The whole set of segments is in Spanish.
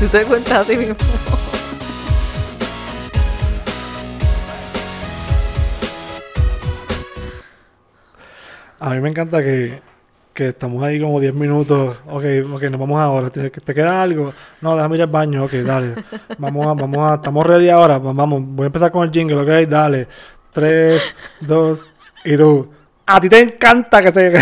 Tú te cuentas a ti mismo. A mí me encanta que, que estamos ahí como 10 minutos. Ok, ok, nos vamos ahora. ¿Te, te queda algo? No, déjame ir al baño. Ok, dale. Vamos a, vamos a, estamos ready ahora. Va- Vamos, voy a empezar con el jingle, ok, dale. 3, 2, y tú. A ti te encanta que se.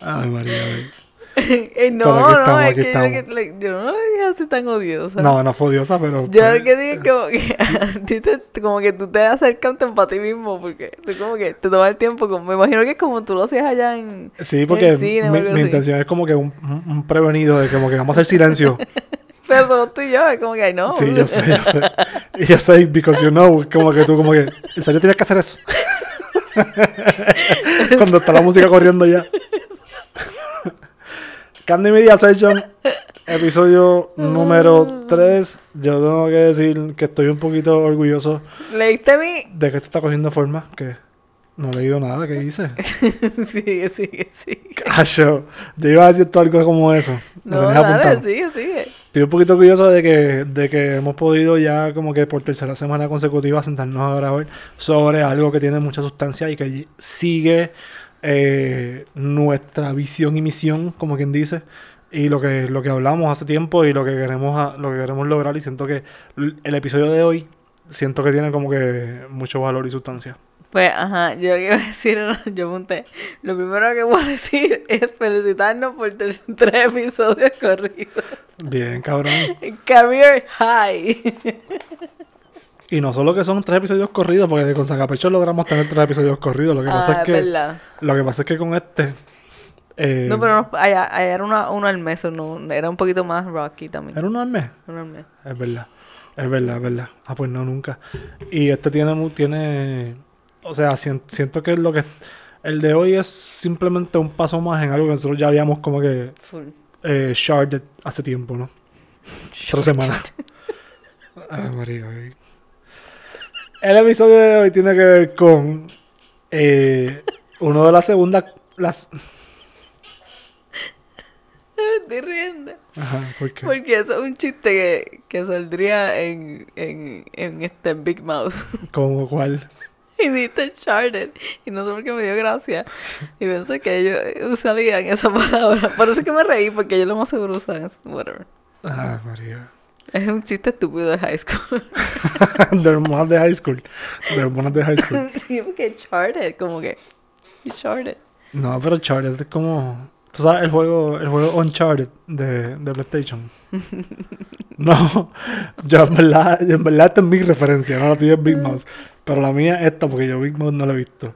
Ay, María. Eh, no, Pero aquí estamos, no, es que, estamos. que- like, yo no lo dije así tan odiosa. No, no fue odiosa, pero. Yo lo que dije es como que, te- como que tú te acercas para ti mismo, porque tú como que te tomas el tiempo, como, me imagino que es como tú lo hacías allá en... Sí, en porque el cine mi, intención es como que un, un- un prevenido de como que vamos a hacer silencio. Pero somos tú y yo, es como que, ay, no. Sí, yo sé, yo sé. Y yo sé, because you know, como que tú, como que, ¿en serio tienes que hacer eso? Cuando está la música corriendo ya. Candy Media Session, episodio número 3. Yo tengo que decir que estoy un poquito orgulloso Leíste mi... de que esto está cogiendo forma, que no he leído nada que hice. sigue, sigue, sigue. Cacho, yo iba a decir todo algo como eso. No, dale, sigue, sigue. Estoy un poquito orgulloso de que, de que hemos podido ya como que por tercera semana consecutiva sentarnos a grabar sobre algo que tiene mucha sustancia y que sigue eh, nuestra visión y misión, como quien dice, y lo que, lo que hablamos hace tiempo y lo que queremos a- lo que queremos lograr y siento que el episodio de hoy siento que tiene como que mucho valor y sustancia. Pues, ajá, yo lo que iba a decir yo apunté, lo primero que voy a decir es felicitarnos por tres episodios corridos. Bien, cabrón. Career High. Y no solo que son tres episodios corridos, porque con Sacapecho logramos tener tres episodios corridos. Lo que pasa Ah, es que verdad. Lo que pasa es que con este. eh, No, pero no, allá, allá era una, uno al mes, no, era un poquito más rocky también. ¿Era uno al mes? Uno al mes. Es verdad. Es verdad, es verdad. Ah, pues no, nunca. Y este tiene. tiene o sea, sien- siento que lo que. El de hoy es simplemente un paso más en algo que nosotros ya habíamos como que. Full. Eh, sharded hace tiempo, ¿no? Tres semanas. Ay, María. ay. El episodio de hoy tiene que ver con. eh, uno de las segundas. Las... Me estoy riendo. Ajá, ¿por qué? Porque eso es un chiste que, que saldría en, en, en este Big Mouth. ¿Cómo cuál? Y dice Charted. Y no sé por qué me dio gracia. Y pensé que ellos usarían esa palabra. Por eso es que me reí, porque ellos lo más seguro usan. Whatever. Ah, María. Es un chiste estúpido de high school. de hermanas de high school. De hermanas de high school. sí, porque Charted, como que. Charted. No, pero Uncharted es como. ¿Tú sabes el juego, el juego Uncharted de, de PlayStation? no, yo en verdad, en verdad esta es mi referencia, no la tuya es Big Mouth. Pero la mía es esta, porque yo Big Mouth no la he visto.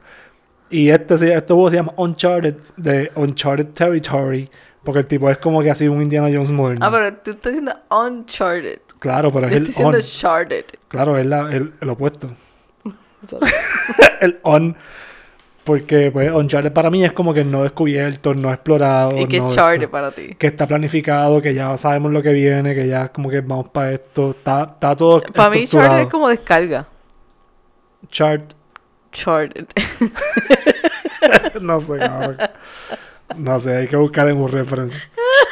Y este, este juego se llama Uncharted, de Uncharted Territory, porque el tipo es como que así un Indiana Jones moderno. Ah, pero tú estás diciendo Uncharted. Claro, pero es Yo el estoy diciendo on. Charted. Claro, es la- el, el opuesto. el on. Porque pues Uncharted para mí es como que no descubierto, no explorado. ¿Y qué no es. Charted para ti? que está planificado, que ya sabemos lo que viene, que ya como que vamos para esto, está, está todo Para mí Charted es como descarga. Chart, Charted. no sé, cabrón. No sé, hay que buscar en un reference.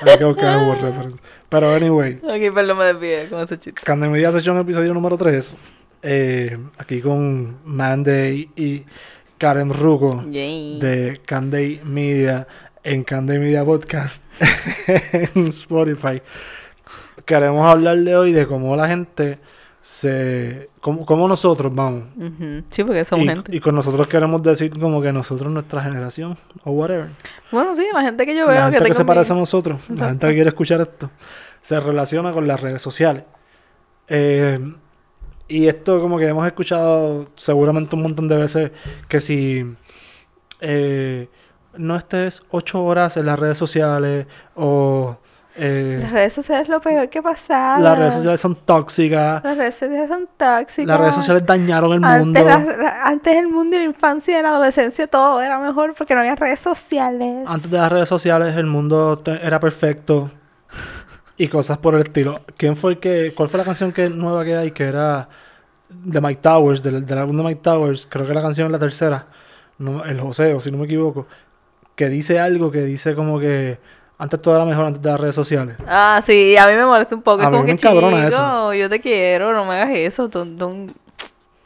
Hay que buscar en un reference. Pero anyway, ok, perdón, me desvié con ese chiste. Candy Media Session episodio número 3. eh, aquí con Manday y Karen Rugo Yay. de Candy Media en Candy Media Podcast en Spotify. Queremos hablarle hoy de cómo la gente se. cómo, cómo nosotros vamos. Sí, porque somos y, gente. y con nosotros queremos decir como que nosotros, nuestra generación, o whatever. Bueno, sí, la gente que yo veo La gente que, tengo se parece a nosotros, la gente que quiere escuchar esto, se relaciona con las redes sociales. Eh, y esto como que hemos escuchado seguramente un montón de veces que si eh, no estés ocho horas en las redes sociales o eh, Las redes sociales es lo peor que pasa. las redes sociales son tóxicas, Las redes sociales son tóxicas. las redes sociales dañaron el mundo. Antes, la- la- antes el mundo y la infancia y la adolescencia todo era mejor porque no había redes sociales. Antes de las redes sociales el mundo te- era perfecto y cosas por el estilo. ¿Quién fue el que, cuál fue la canción que nueva que hay que era de Mike Towers, del, del álbum de Mike Towers? Creo que la canción es la tercera, no, el Joseo, si no me equivoco, que dice algo que dice como que Antes todo era mejor antes de las redes sociales. Ah, sí, a mí me molesta un poco. A Es mí como me que chico, eso. yo te quiero, no me hagas eso. don't- don't-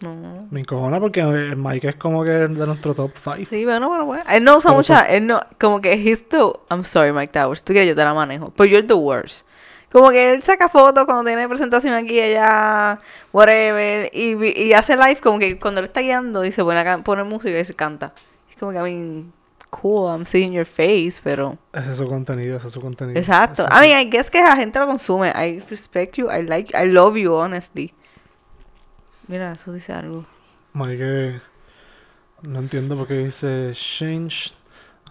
No. Me encojona porque el Mike es como que de nuestro top 5. Sí, bueno, bueno, bueno. Él no usa mucha, él no, como que he's the, I'm sorry Mike Towers, tú quieres yo te la manejo, pero you're the worst. Como que él saca fotos cuando tiene presentación aquí, allá, whatever, y, y hace live como que cuando él está guiando dice, bueno, pone música y se canta. Es como que, I mean, cool, I'm seeing your face, pero... Ese es su contenido, ese es su contenido. Exacto. Ese I mean, I guess que la gente lo consume. I respect you, I like you, I love you, honestly. Mira, eso dice algo. Mike, no entiendo por qué dice change.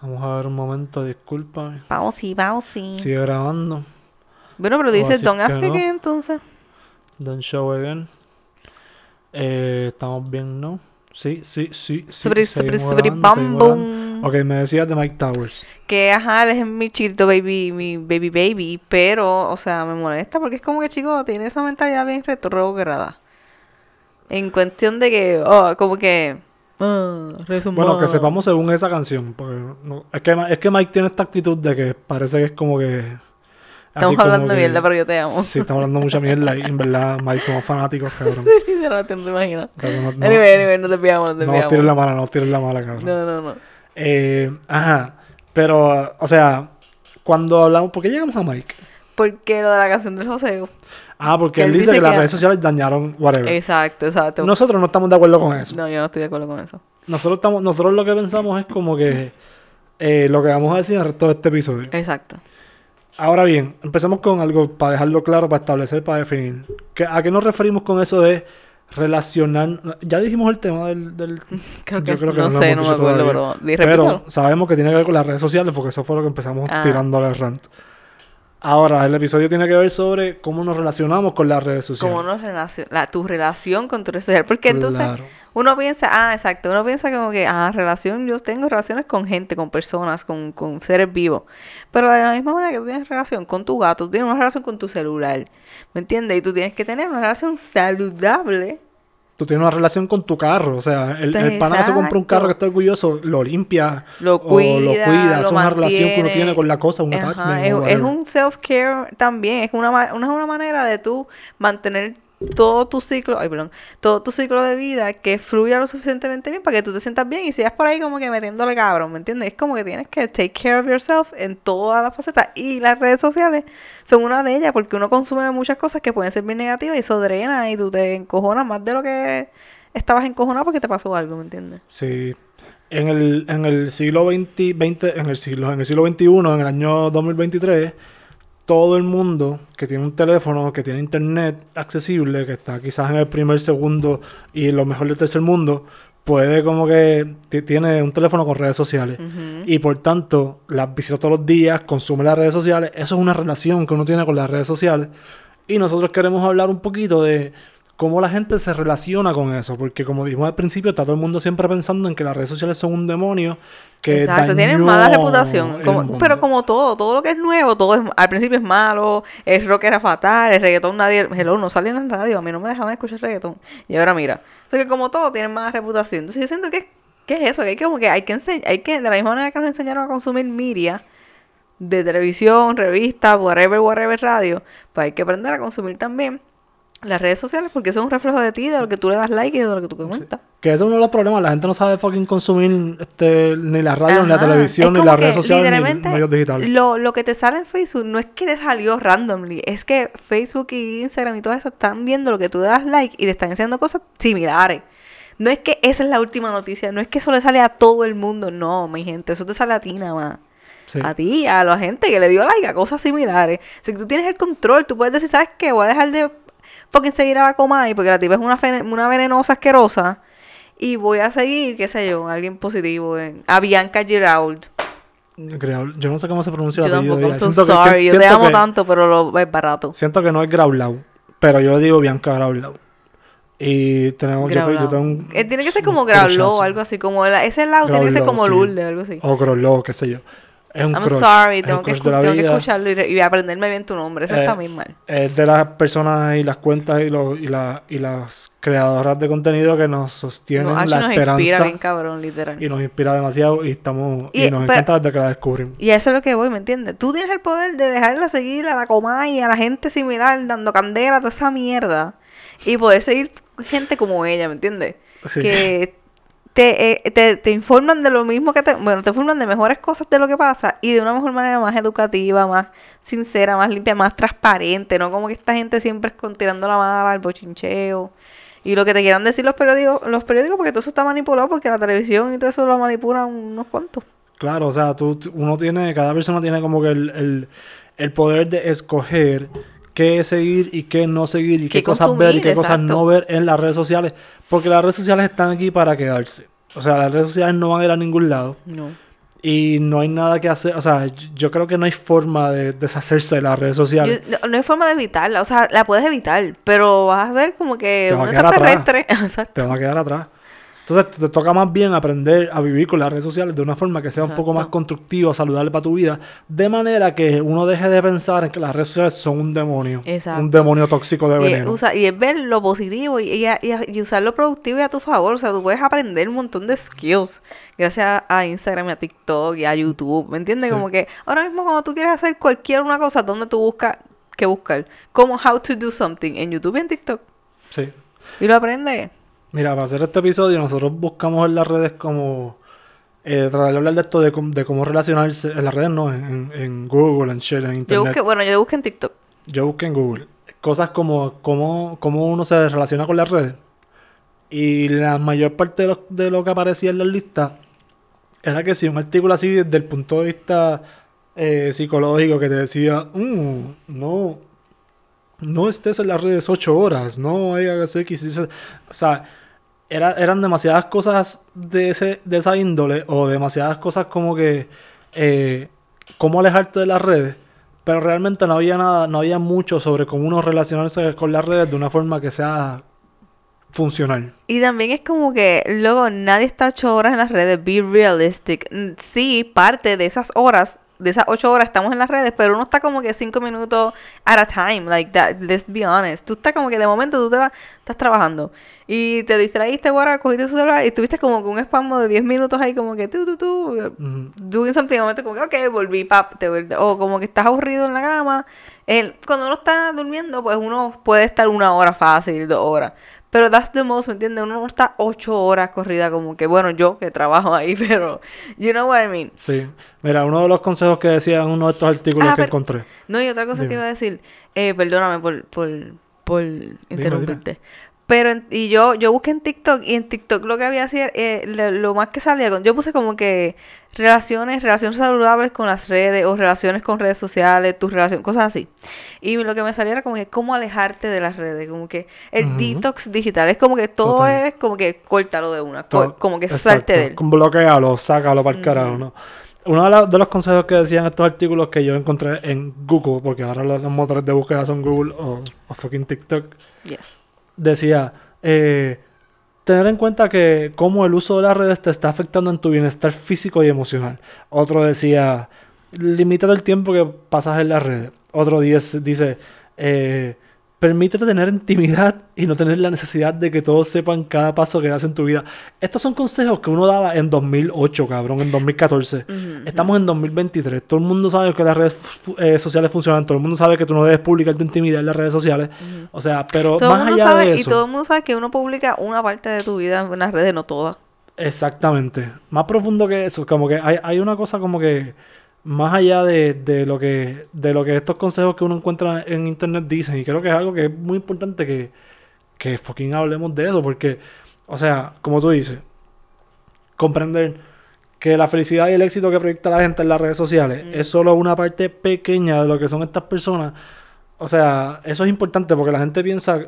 Vamos a ver un momento, discúlpame. Vamos, sí, vamos, sí. Sigue grabando. Bueno, pero dice, don't ask no. again, entonces. Don't show again. Eh, Estamos bien, ¿no? Sí, sí, sí. sí Sobre, sobre, sobre, bam. Ok, me decías de Mike Towers. Que, ajá, él es mi chiquito baby, mi baby baby, pero, o sea, me molesta porque es como que, chico, tiene esa mentalidad bien retrograda. En cuestión de que, oh, como que... redes Bueno, que sepamos según esa canción. Porque no- es, que, es que Mike tiene esta actitud de que parece que es como que. Estamos hablando de mierda, pero yo te amo. Sí, estamos hablando mucha mierda y en verdad, Mike, somos fanáticos, cabrón. Literalmente, no te imaginas. No, no, Anyway, anyway, no te pillamos, no te no pillamos. tires la mala, no tires la mala, cabrón. No, no, no. Eh, ajá. Pero, o sea, cuando hablamos. ¿Por qué llegamos a Mike? Porque lo de la canción del joseo. Ah, porque Que él él dice dice que, las redes sociales dañaron whatever. Exacto, exacto. Nosotros no estamos de acuerdo con eso. No, yo no estoy de acuerdo con eso. Nosotros estamos, nosotros lo que pensamos es como que eh, lo que vamos a decir en el resto de este episodio. Exacto. Ahora bien, empecemos con algo para dejarlo claro, para establecer, para definir. ¿Qué- ¿A qué nos referimos con eso de relacionar? Ya dijimos el tema del... del- Creo que, yo creo que no lo sé, no me acuerdo, todavía. pero... sabemos que tiene que ver con las redes sociales porque eso fue lo que empezamos Ah. tirándole al rant. Ahora, el episodio tiene que ver sobre cómo nos relacionamos con las redes sociales. Cómo nos relacion- la, tu relación con tu red social. Porque entonces Claro. uno piensa, ah, exacto, uno piensa como que, ah, relación, yo tengo relaciones con gente, con personas, con, con seres vivos. Pero de la misma manera que tú tienes relación con tu gato, tú tienes una relación con tu celular. ¿Me entiendes? Y tú tienes que tener una relación saludable. Tú tienes una relación con tu carro, o sea, el, Entonces, el pana se compra un carro que está orgulloso, lo limpia, Lo o cuida, lo cuida, lo es una relación que uno tiene con la cosa, un Ajá, attachment, es, o un self-care también, es una, una, una manera de tú mantener todo tu ciclo, ay, perdón, todo tu ciclo de vida que fluya lo suficientemente bien para que tú te sientas bien y sigas por ahí como que metiéndole cabrón, ¿me entiendes? Es como que tienes que take care of yourself en todas las facetas y las redes sociales son una de ellas porque uno consume muchas cosas que pueden ser bien negativas y eso drena y tú te encojonas más de lo que estabas encojonado porque te pasó algo, ¿me entiendes? Sí. En el, en el siglo XX, 20 en el siglo, en el siglo XXI, en el año 2023, todo el mundo que tiene un teléfono, que tiene internet accesible, que está quizás en el primer, segundo y lo mejor del tercer mundo, puede como que ti- tiene un teléfono con redes sociales. Y por tanto, las visita todos los días, consume las redes sociales. Eso es una relación que uno tiene con las redes sociales. Y nosotros queremos hablar un poquito de cómo la gente se relaciona con eso. Porque como dijimos al principio, está todo el mundo siempre pensando en que las redes sociales son un demonio. Que Exacto, tienen mala reputación. como- pero como todo, todo lo que es nuevo, todo es, al principio es malo, el rock era fatal, el reggaetón nadie, hello, no salía en la radio, a mí no me dejaban escuchar reggaetón. Y ahora mira, entonces que como todo tienen mala reputación. Entonces yo siento que, ¿qué es eso? Que hay como que hay que enseñar, hay que, de la misma manera que nos enseñaron a consumir media, de televisión, revistas, whatever, whatever, radio, pues hay que aprender a consumir también las redes sociales porque eso es un reflejo de ti, de lo que tú le das like y de lo que tú comentas. Que ese es uno de los problemas. La gente no sabe fucking consumir este, ni la radio, ni la televisión, ni las redes sociales, ni literalmente, medios digitales. Lo, lo que te sale en Facebook no es que te salió randomly, es que Facebook y Instagram y todo eso están viendo lo que tú das like y te están enseñando cosas similares. No es que esa es la última noticia, no es que eso le sale a todo el mundo, no, mi gente, eso te sale a ti nada más. Sí. A ti, a la gente que le dio like a cosas similares. O sea, que tú tienes el control, tú puedes decir, ¿sabes qué? Voy a dejar de fucking seguir a la Comay porque la tipa es una, una venenosa asquerosa. Y voy a seguir, qué sé yo, a alguien positivo, en, a Bianca Giraud. Yo no sé cómo se pronuncia Yo el apellido tampoco, de I'm ella. so Siento que- sorry. Yo te amo que- tanto, pero lo es barato. Siento que no es Graulau, pero yo le digo Bianca Graulau. Y tenemos, yo, yo tengo un... Eh, tiene que ser como Graulau algo así, como la- ese lado tiene que ser como sí. Lourdes, algo así. O Graulau, qué sé yo. Es un I'm crush, sorry, tengo que, escu- tengo que escucharlo y, y aprenderme bien tu nombre. Eso Eh, está muy mal. Es de las personas y las cuentas y, los, y, la- y las creadoras de contenido que nos sostienen No, actually la nos inspira esperanza bien cabrón, literal. y nos inspira demasiado y estamos y, Y- nos pero- encanta desde que la descubrimos. Y eso es lo que voy, ¿me entiendes? Tú tienes el poder de dejarla seguir a la Comay, a la gente similar, dando candela, toda esa mierda. Y poder seguir gente como ella, ¿me entiendes? Sí. Que te, eh, te, te informan de lo mismo que te... Bueno, te informan de mejores cosas de lo que pasa y de una mejor manera más educativa, más sincera, más limpia, más transparente, ¿no? Como que esta gente siempre es tirando la mala, el bochincheo. Y lo que te quieran decir los periódicos, los periódicos, porque todo eso está manipulado, porque la televisión y todo eso lo manipulan unos cuantos. Claro, o sea, tú- uno tiene, cada persona tiene como que el, el, el poder de escoger qué seguir y qué no seguir y qué, Qué cosas ver y qué cosas no ver en las redes sociales. Porque las redes sociales están aquí para quedarse. O sea, las redes sociales no van a ir a ningún lado. No. Y no hay nada que hacer. O sea, yo- creo que no hay forma de deshacerse de las redes sociales. Yo- no, no hay forma de evitarla, o sea, la puedes evitar, pero vas a ser como que un extraterrestre. Te van a quedar atrás. Entonces te toca más bien aprender a vivir con las redes sociales de una forma que sea un poco más constructiva, saludable para tu vida, de manera que uno deje de pensar en que las redes sociales son un demonio, Exacto. un demonio tóxico de Y veneno. usa- y es ver lo positivo y, y, y- y usar lo productivo y a tu favor. O sea, tú puedes aprender un montón de skills gracias a, a Instagram y a TikTok y a YouTube. ¿Me entiendes? Sí. Como que ahora mismo cuando tú quieres hacer cualquier una cosa, ¿dónde tú buscas qué buscar? Como how to do something en YouTube y en TikTok. Sí. Y lo aprendes. Mira, para hacer este episodio nosotros buscamos en las redes como eh, tratar de hablar de esto de, cómo- de cómo relacionarse en las redes, no, en, en Google, en Share, en Yo Internet. busqué, bueno, yo busqué en TikTok. Yo busqué en Google cosas como cómo, cómo uno se relaciona con las redes. Y la mayor parte de lo, de lo que aparecía en la lista era que si un artículo así desde el punto de vista eh, psicológico que te decía, "Mm, no, no estés en las redes ocho horas, no hay que hacer que hiciste-". O sea, era- eran demasiadas cosas de, ese, de esa índole o demasiadas cosas como que eh, cómo alejarte de las redes. Pero realmente no había nada, no había mucho sobre cómo uno relacionarse con las redes de una forma que sea funcional. Y también es como que, luego, nadie está ocho horas en las redes. Be realistic. Mm, Sí, parte de esas horas, de esas ocho horas estamos en las redes, pero uno está como que cinco minutos at a time. Like that, let's be honest. Tú estás como que de momento tú te vas, estás trabajando y te distraíste, guarda, cogiste tu celular y estuviste como con un espasmo de 10 minutos ahí como que tú, tú, tú, Ujú. doing something, momento como que, ok, volví, pap, te o como que estás aburrido en la cama. El- cuando uno está durmiendo, pues uno puede estar una hora fácil, dos horas. Pero that's the most, ¿me entiendes? Uno no está ocho horas corrida como que, bueno, yo que trabajo ahí, pero, you know what I mean. Sí. Mira, uno de los consejos que decía en uno de estos artículos Ah, que pero- encontré. No, y otra cosa Dime. que iba a decir, eh, perdóname por, por, por interrumpirte. Pero, en- y yo, yo busqué en TikTok, y en TikTok lo que había así, eh, lo, lo más que salía, con, yo puse como que relaciones, relaciones saludables con las redes, o relaciones con redes sociales, tus relaciones, cosas así. Y lo que me salía era como que cómo alejarte de las redes, como que el Ujú. detox digital, es como que todo Total. es como que córtalo de una, como que exacto, salte de él. Bloquealo, sácalo para el carajo, ¿no? Uno de, la- de los consejos que decían estos artículos que yo encontré en Google, porque ahora los, los motores de búsqueda son Google o, o fucking TikTok, Yes. Decía, eh, tener en cuenta que cómo el uso de las redes te está afectando en tu bienestar físico y emocional. Otro decía, limita el tiempo que pasas en las redes. Otro dice, dice eh, permítete tener intimidad y no tener la necesidad de que todos sepan cada paso que das en tu vida. Estos son consejos que uno daba en 2008, cabrón, en 2014. Ujú, Estamos en 2023. Todo el mundo sabe que las redes eh, sociales funcionan. Todo el mundo sabe que tú no debes publicar tu intimidad en las redes sociales. O sea, pero Todo el más mundo allá sabe, de y eso. todo el mundo sabe que uno publica una parte de tu vida en las redes, no todas. Exactamente. Más profundo que eso. Como que hay, hay una cosa como que más allá de, de lo que de lo que estos consejos que uno encuentra en internet dicen. Y creo que es algo que es muy importante que, que fucking hablemos de eso. Porque, o sea, como tú dices, comprender que la felicidad y el éxito que proyecta la gente en las redes sociales Mm. es solo una parte pequeña de lo que son estas personas. O sea, eso es importante porque la gente piensa,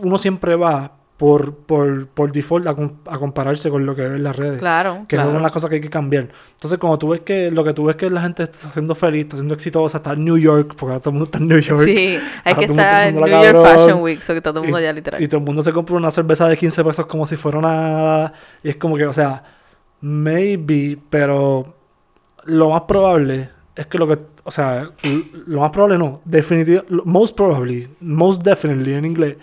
uno siempre va por, por, por default a, a compararse con lo que ve en las redes. Claro, Que claro. son las cosas que hay que cambiar. Entonces, cuando tú ves que lo que tú ves que la gente está siendo feliz, está siendo exitosa, está en New York, porque ahora todo el mundo está en New York. Sí, hay que estar en New York cabrón. Fashion Week, so que está todo el mundo allá literal. Y todo el mundo se compra una cerveza de 15 pesos como si fuera nada. Y es como que, o sea, maybe, pero. lo más probable es que lo que, o sea, lo más probable no, definitivamente, most probably, most definitely en inglés,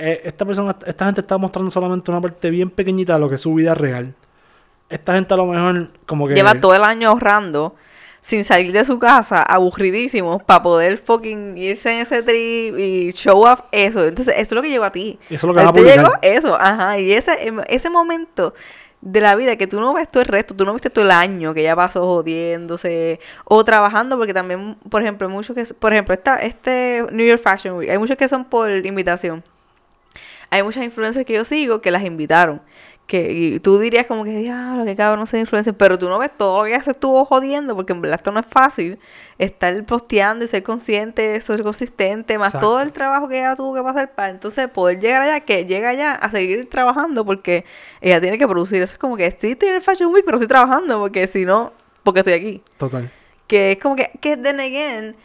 eh, esta persona, esta gente está mostrando solamente una parte bien pequeñita de lo que es su vida real. Esta gente a lo mejor como que... Lleva todo el año ahorrando sin salir de su casa, aburridísimo, para poder fucking irse en ese trip y show off eso. Entonces, eso es lo que llegó a ti. Eso es lo que A te llegó eso, ajá. Y ese, em, ese momento de la vida que tú no ves todo el resto, tú no viste todo el año que ya pasó jodiéndose o trabajando, porque también, por ejemplo, hay muchos que, por ejemplo, esta, este New York Fashion Week, hay muchos que son por invitación. Hay muchas influencers que yo sigo que las invitaron. Que y tú dirías como que, diablo, que cabrón ser influencer. Pero tú no ves todo lo que se estuvo jodiendo, porque en verdad esto no es fácil. Estar posteando y ser consciente, ser consistente, más Exacto. todo el trabajo que ella tuvo que pasar para entonces poder llegar allá, que llega allá a seguir trabajando, porque ella tiene que producir. Eso es como que sí tiene el Fashion Week, pero estoy trabajando, porque si no, porque estoy aquí. Total. Que es como que, que then again,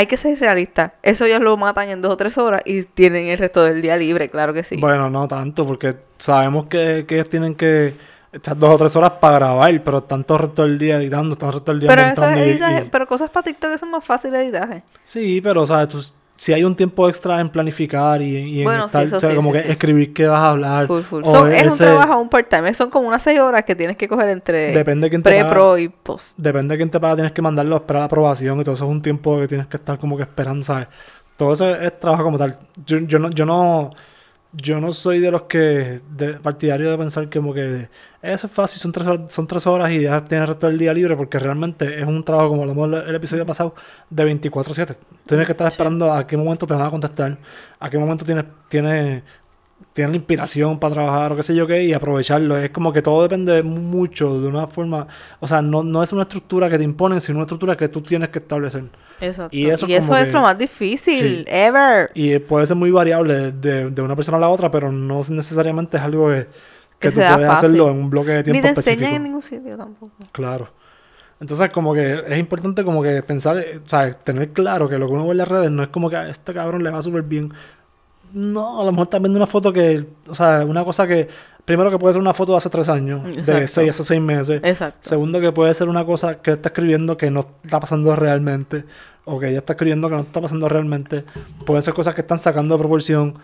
hay que ser realista. Eso ellos lo matan en dos o tres horas y tienen el resto del día libre, claro que sí. Bueno, no tanto, porque sabemos que, que ellos tienen que echar dos o tres horas para grabar, pero están todo el resto del día editando, están todo el resto del día pero montando es y- editaje, y- pero cosas para TikTok son más fáciles de editaje. Sí, pero, o sea, tú- si hay un tiempo extra en planificar y, y en Bueno, sí, eso o sea, sí, como sí, que escribir qué vas a hablar. Full, full. o es un trabajo, un part-time. Son como unas seis horas que tienes que coger entre Depende de quién te pre, paga. pro y post. Depende de quién te paga, tienes que mandarlo a esperar la aprobación y todo eso es un tiempo que tienes que estar como que esperando, ¿sabes? Todo eso es, es trabajo como tal. Yo, yo no, yo no, yo no soy de los que, de, partidario de pensar que como que eso es fácil, son tres horas, son tres horas y ya tienes el resto del día libre, porque realmente es un trabajo, como hablamos el, el episodio pasado, de 24/7. Tienes que estar esperando a qué momento te van a contestar, a qué momento tienes, tienes, tienes la inspiración para trabajar o qué sé yo qué, y aprovecharlo. Es como que todo depende mucho de una forma, o sea, no, no es una estructura que te imponen, sino una estructura que tú tienes que establecer. Exacto. Y eso Y eso, es que- lo más difícil, Sí. ever. Y puede ser muy variable de, de- una persona a la otra, pero no necesariamente es algo que, que Que tú puedes hacerlo en un bloque de Ni tiempo te enseñan específico. en ningún sitio tampoco. Claro. Entonces, como que es importante como que pensar, eh, o sea, tener claro que lo que uno ve en las redes no es como que a este cabrón le va súper bien. No, a lo mejor estás viendo una foto que, o sea, una cosa que, primero que puede ser una foto de hace tres años, de seis, hace seis meses. Exacto. Segundo, que puede ser una cosa que él está escribiendo que no está pasando realmente, o que ella está escribiendo que no está pasando realmente. Pueden ser cosas que están sacando de proporción.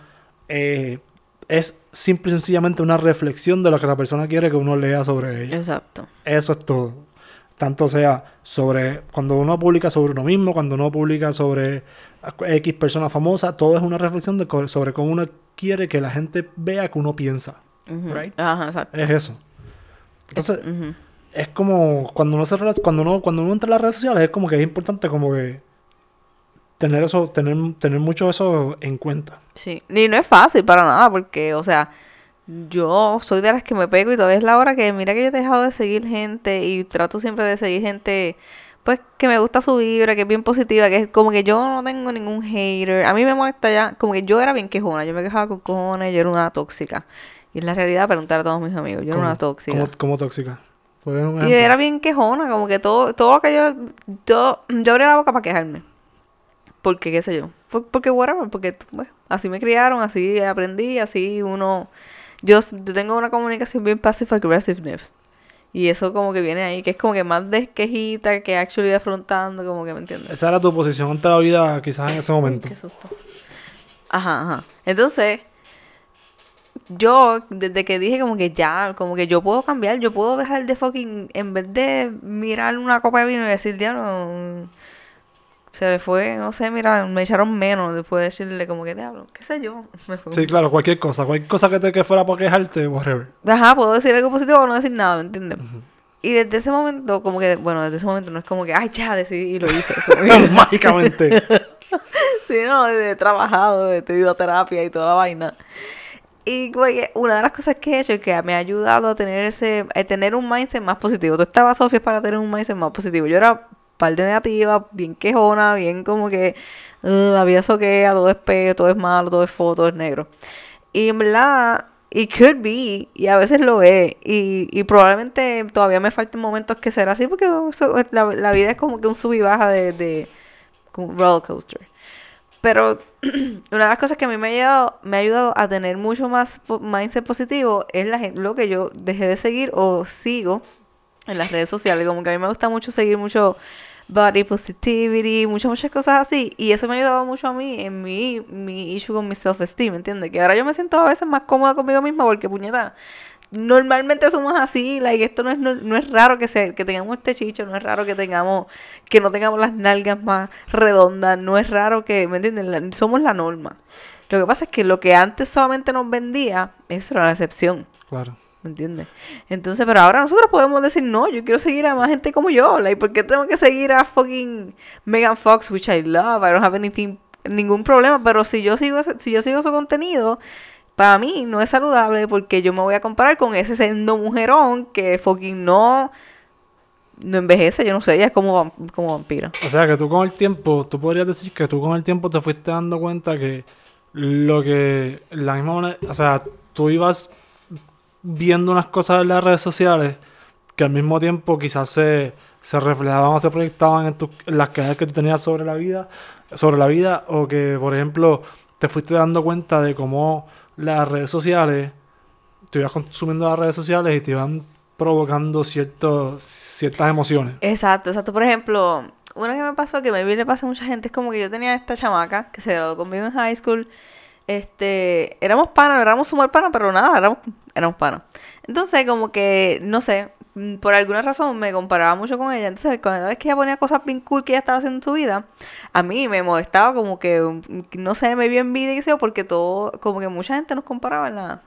Eh, es simple y sencillamente una reflexión de lo que la persona quiere que uno lea sobre ella. Exacto. Eso es todo. Tanto sea sobre cuando uno publica sobre uno mismo, cuando uno publica sobre X persona famosa, todo es una reflexión de co- sobre cómo uno quiere que la gente vea que uno piensa. Right. Ajá, exacto. Es eso. Entonces, es como cuando uno se cuando uno cuando uno entra en las redes sociales es como que es importante como que tener eso tener tener mucho eso en cuenta Sí, y no es fácil para nada, porque, o sea, yo soy de las que me pego y todavía es la hora que, mira que yo he dejado de seguir gente y trato siempre de seguir gente, pues, que me gusta su vibra, que es bien positiva, que es como que yo no tengo ningún hater. A mí me molesta ya, como que yo era bien quejona, yo me quejaba con cojones, yo era una tóxica. Y es la realidad preguntar a todos mis amigos, yo era una tóxica. como tóxica ¿Puedes dar un Y era bien quejona, como que todo, todo lo que yo, yo, yo abría la boca para quejarme. Porque, qué sé yo, por- porque whatever, porque bueno, así me criaron, así aprendí, así uno, yo, yo tengo una comunicación bien passive aggressiveness. Y eso como que viene ahí, que es como que más de quejita que actually afrontando, como que me entiendes. esa era tu posición ante la vida quizás en ese momento Qué susto. Ajá, ajá. Entonces, yo, desde que dije como que ya, como que yo puedo cambiar, yo puedo dejar de fucking, en vez de mirar una copa de vino y decir, diablo, se le fue, no sé, mira, me echaron menos después de decirle como que diablo, qué sé yo. Me fue sí claro cualquier cosa cualquier cosa que te que fuera para quejarte whatever Ajá, puedo decir algo positivo o no decir nada, ¿me entiendes? Y desde ese momento, como que, bueno, desde ese momento no es como que, ay, ya decidí y lo hice. que- mágicamente Sí, no, de, trabajado, he tenido terapia y toda la vaina. Y güey, una de las cosas que he hecho es que me ha ayudado a tener ese, a tener un mindset más positivo. Tú estabas, Sofía, para tener un mindset más positivo. Yo era par de negativa, bien quejona, bien como que "Ugh, la vida soquea, todo es feo, todo es malo, todo es feo, todo es negro. Y en verdad, it could be, y a veces lo es, y, y probablemente todavía me faltan momentos que será así, porque la, la vida es como que un sub y baja de, de como roller coaster. Pero una de las cosas que a mí me ha ayudado, me ha ayudado a tener mucho más mindset positivo es la gente, lo que yo dejé de seguir o sigo en las redes sociales. Como que a mí me gusta mucho seguir mucho body positivity, muchas, muchas cosas así. Y eso me ha ayudado mucho a mí en mi, mi issue con mi self-esteem, ¿entiendes? Que ahora yo me siento a veces más cómoda conmigo misma porque, puñeta, normalmente somos así, like, esto no es, no, es raro que, se, que tengamos este chicho, no es raro que tengamos, que no tengamos las nalgas más redondas, no es raro que, ¿me entiendes? somos la norma. Lo que pasa es que lo que antes solamente nos vendía, eso era la excepción. Claro. ¿Me entiendes? Entonces, pero ahora nosotros podemos decir, no, yo quiero seguir a más gente como yo. Like, ¿Por qué tengo que seguir a fucking Megan Fox, which I love? I don't have anything, ningún problema. Pero si yo sigo, si yo sigo su contenido, para mí no es saludable porque yo me voy a comparar con ese sendo mujerón que fucking no no envejece, yo no sé, ella es como, como vampiro. O sea, que tú con el tiempo, tú podrías decir que tú con el tiempo te fuiste dando cuenta que lo que la misma manera, o sea, tú ibas viendo unas cosas en las redes sociales que al mismo tiempo quizás se, se reflejaban o se proyectaban en, en las ideas que tú tenías sobre la vida, sobre la vida, o que por ejemplo te fuiste dando cuenta de cómo las redes sociales, te ibas consumiendo las redes sociales y te iban provocando ciertos, ciertas emociones. Exacto, exacto. Por ejemplo, una que me pasó, que me le pasa a mucha gente, es como que yo tenía esta chamaca que se graduó conmigo en high school. Este, éramos panas, éramos súper panas, pero nada, éramos, éramos panas. Entonces, como que, no sé, mm, por alguna razón me comparaba mucho con ella. Entonces, cada vez que ella ponía cosas bien cool que ella estaba haciendo en su vida, a mí me molestaba como que, mm, no sé, me vi envidia qué sé porque todo, como que mucha gente nos comparaba en la,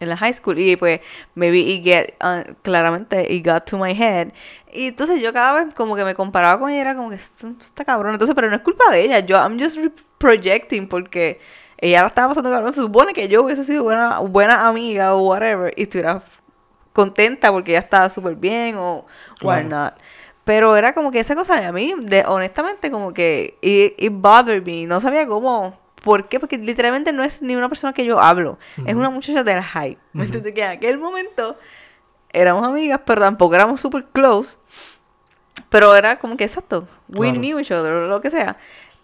en la high school y pues vi y get, uh, claramente it got to my head y entonces yo cada vez como que me comparaba con ella era como que está cabrón entonces pero no es culpa de ella yo I'm just projecting porque ella la estaba pasando cabrón se supone que yo hubiese sido buena buena amiga o whatever y estuviera contenta porque ella estaba súper bien o claro. pero era como que esa cosa de a mí de, honestamente como que it, it bothered me no sabía cómo ¿Por qué? Porque literalmente no es ni una persona que yo hablo. Es una muchacha del hype. ¿Me entiendes? Que en aquel momento éramos amigas, pero tampoco éramos super close. Pero era como que exacto. We knew each other, o lo que sea.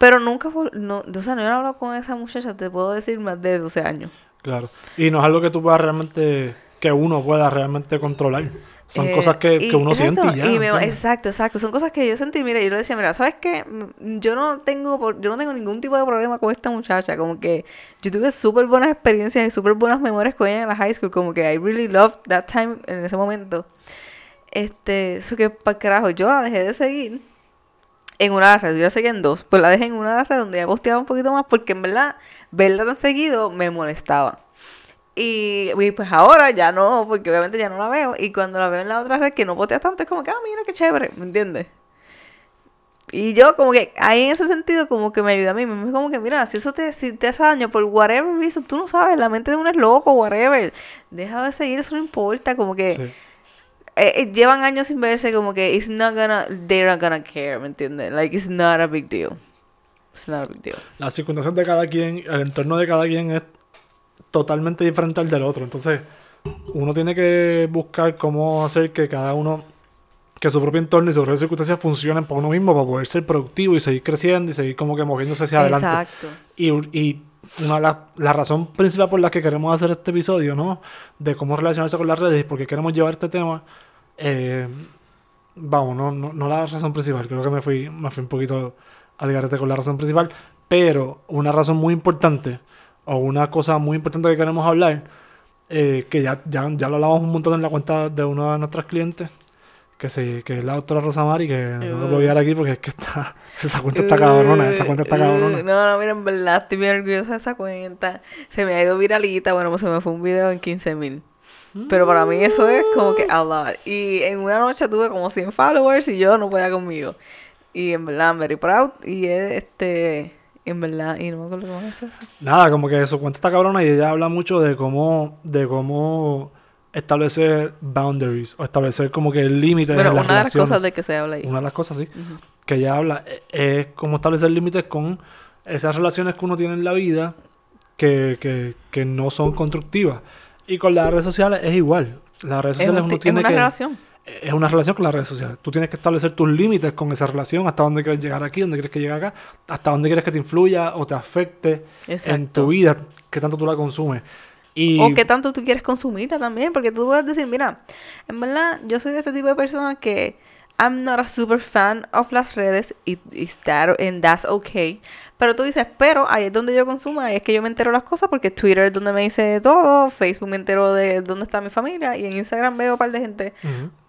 Pero nunca, no, o sea, no he hablado con esa muchacha, te puedo decir, más de 12 años. Claro. Y no es algo que tú puedas realmente, que uno pueda realmente controlar. Son eh, cosas que, que uno siente y ya. exacto, exacto. Son cosas que yo sentí. Mira, yo le decía, mira, ¿sabes qué? Mm, yo no tengo yo no tengo ningún tipo de problema con esta muchacha. Como que yo tuve súper buenas experiencias y súper buenas memorias con ella en la high school. Como que I really loved that time en ese momento. Este, eso que para carajo, yo la dejé de seguir en una de las redes. Yo la seguía en dos. Pues la dejé en una de las redes donde ya posteaba un poquito más porque en verdad verla tan seguido me molestaba. Y, pues ahora ya no, porque obviamente ya no la veo. Y cuando la veo en la otra red que no potea tanto, es como que, ah, mira qué chévere, ¿me entiendes? Y yo como que ahí en ese sentido como que me ayuda a mí. Me como que, mira, si eso te, si te hace daño por whatever reason, tú no sabes, la mente de uno es loco, whatever. Déjalo de seguir, eso no importa. Como que eh, llevan años sin verse, como que it's not gonna, they're not gonna care, ¿me entiendes? Like, it's not a big deal. It's not a big deal. Las circunstancias de cada quien, el entorno de cada quien es totalmente diferente al del otro. Entonces, uno tiene que buscar cómo hacer que cada uno, que su propio entorno y sus redes circunstancias funcionen para uno mismo, para poder ser productivo y seguir creciendo y seguir como que moviéndose hacia adelante. Exacto. Y, y una la, razón principal por la que queremos hacer este episodio, ¿no? De cómo relacionarse con las redes y porque queremos llevar este tema. Eh, vamos, no, no, no, la razón principal, creo que me fui, me fui un poquito al garete con la razón principal, pero una razón muy importante o una cosa muy importante que queremos hablar, eh, que ya, ya, ya, lo hablamos un montón en la cuenta de uno de nuestros clientes, que, se, que es la doctora Rosamari, que no lo voy a dar aquí porque es que está, esa cuenta está cabrona, esa cuenta está cabrona. No, no, miren, en verdad estoy bien orgullosa de esa cuenta. Se me ha ido viralita, bueno, pues se me fue un video en 15 mil. Pero para mí eso es como que a lot. Y en una noche tuve como 100 followers y yo no podía conmigo. Y en verdad, I'm very proud. Y este en verdad, y no me acuerdo cómo es eso. Nada, como que su cuenta está cabrona y ella habla mucho de cómo, de cómo establecer boundaries o establecer como que límites Pero una de las cosas de que se habla ahí. Una de las cosas, sí, que ella habla eh, es cómo establecer límites con esas relaciones que uno tiene en la vida que, que, que no son constructivas. Y con las redes sociales es igual. Las redes sociales uno tiene es una que... relación es una relación con las redes sociales. Tú tienes que establecer tus límites con esa relación, hasta dónde quieres llegar aquí, dónde quieres que llegue acá, hasta dónde quieres que te influya o te afecte en tu vida, qué tanto tú la consumes. Y O qué tanto tú quieres consumirla también, porque tú puedes decir, mira, en verdad, yo soy de este tipo de persona que I'm not a super fan of las redes y, that, and that's okay. Pero tú dices, pero ahí es donde yo consumo, ahí es que yo me entero las cosas, porque Twitter es donde me dice todo, Facebook me entero de dónde está mi familia y en Instagram veo un par de gente.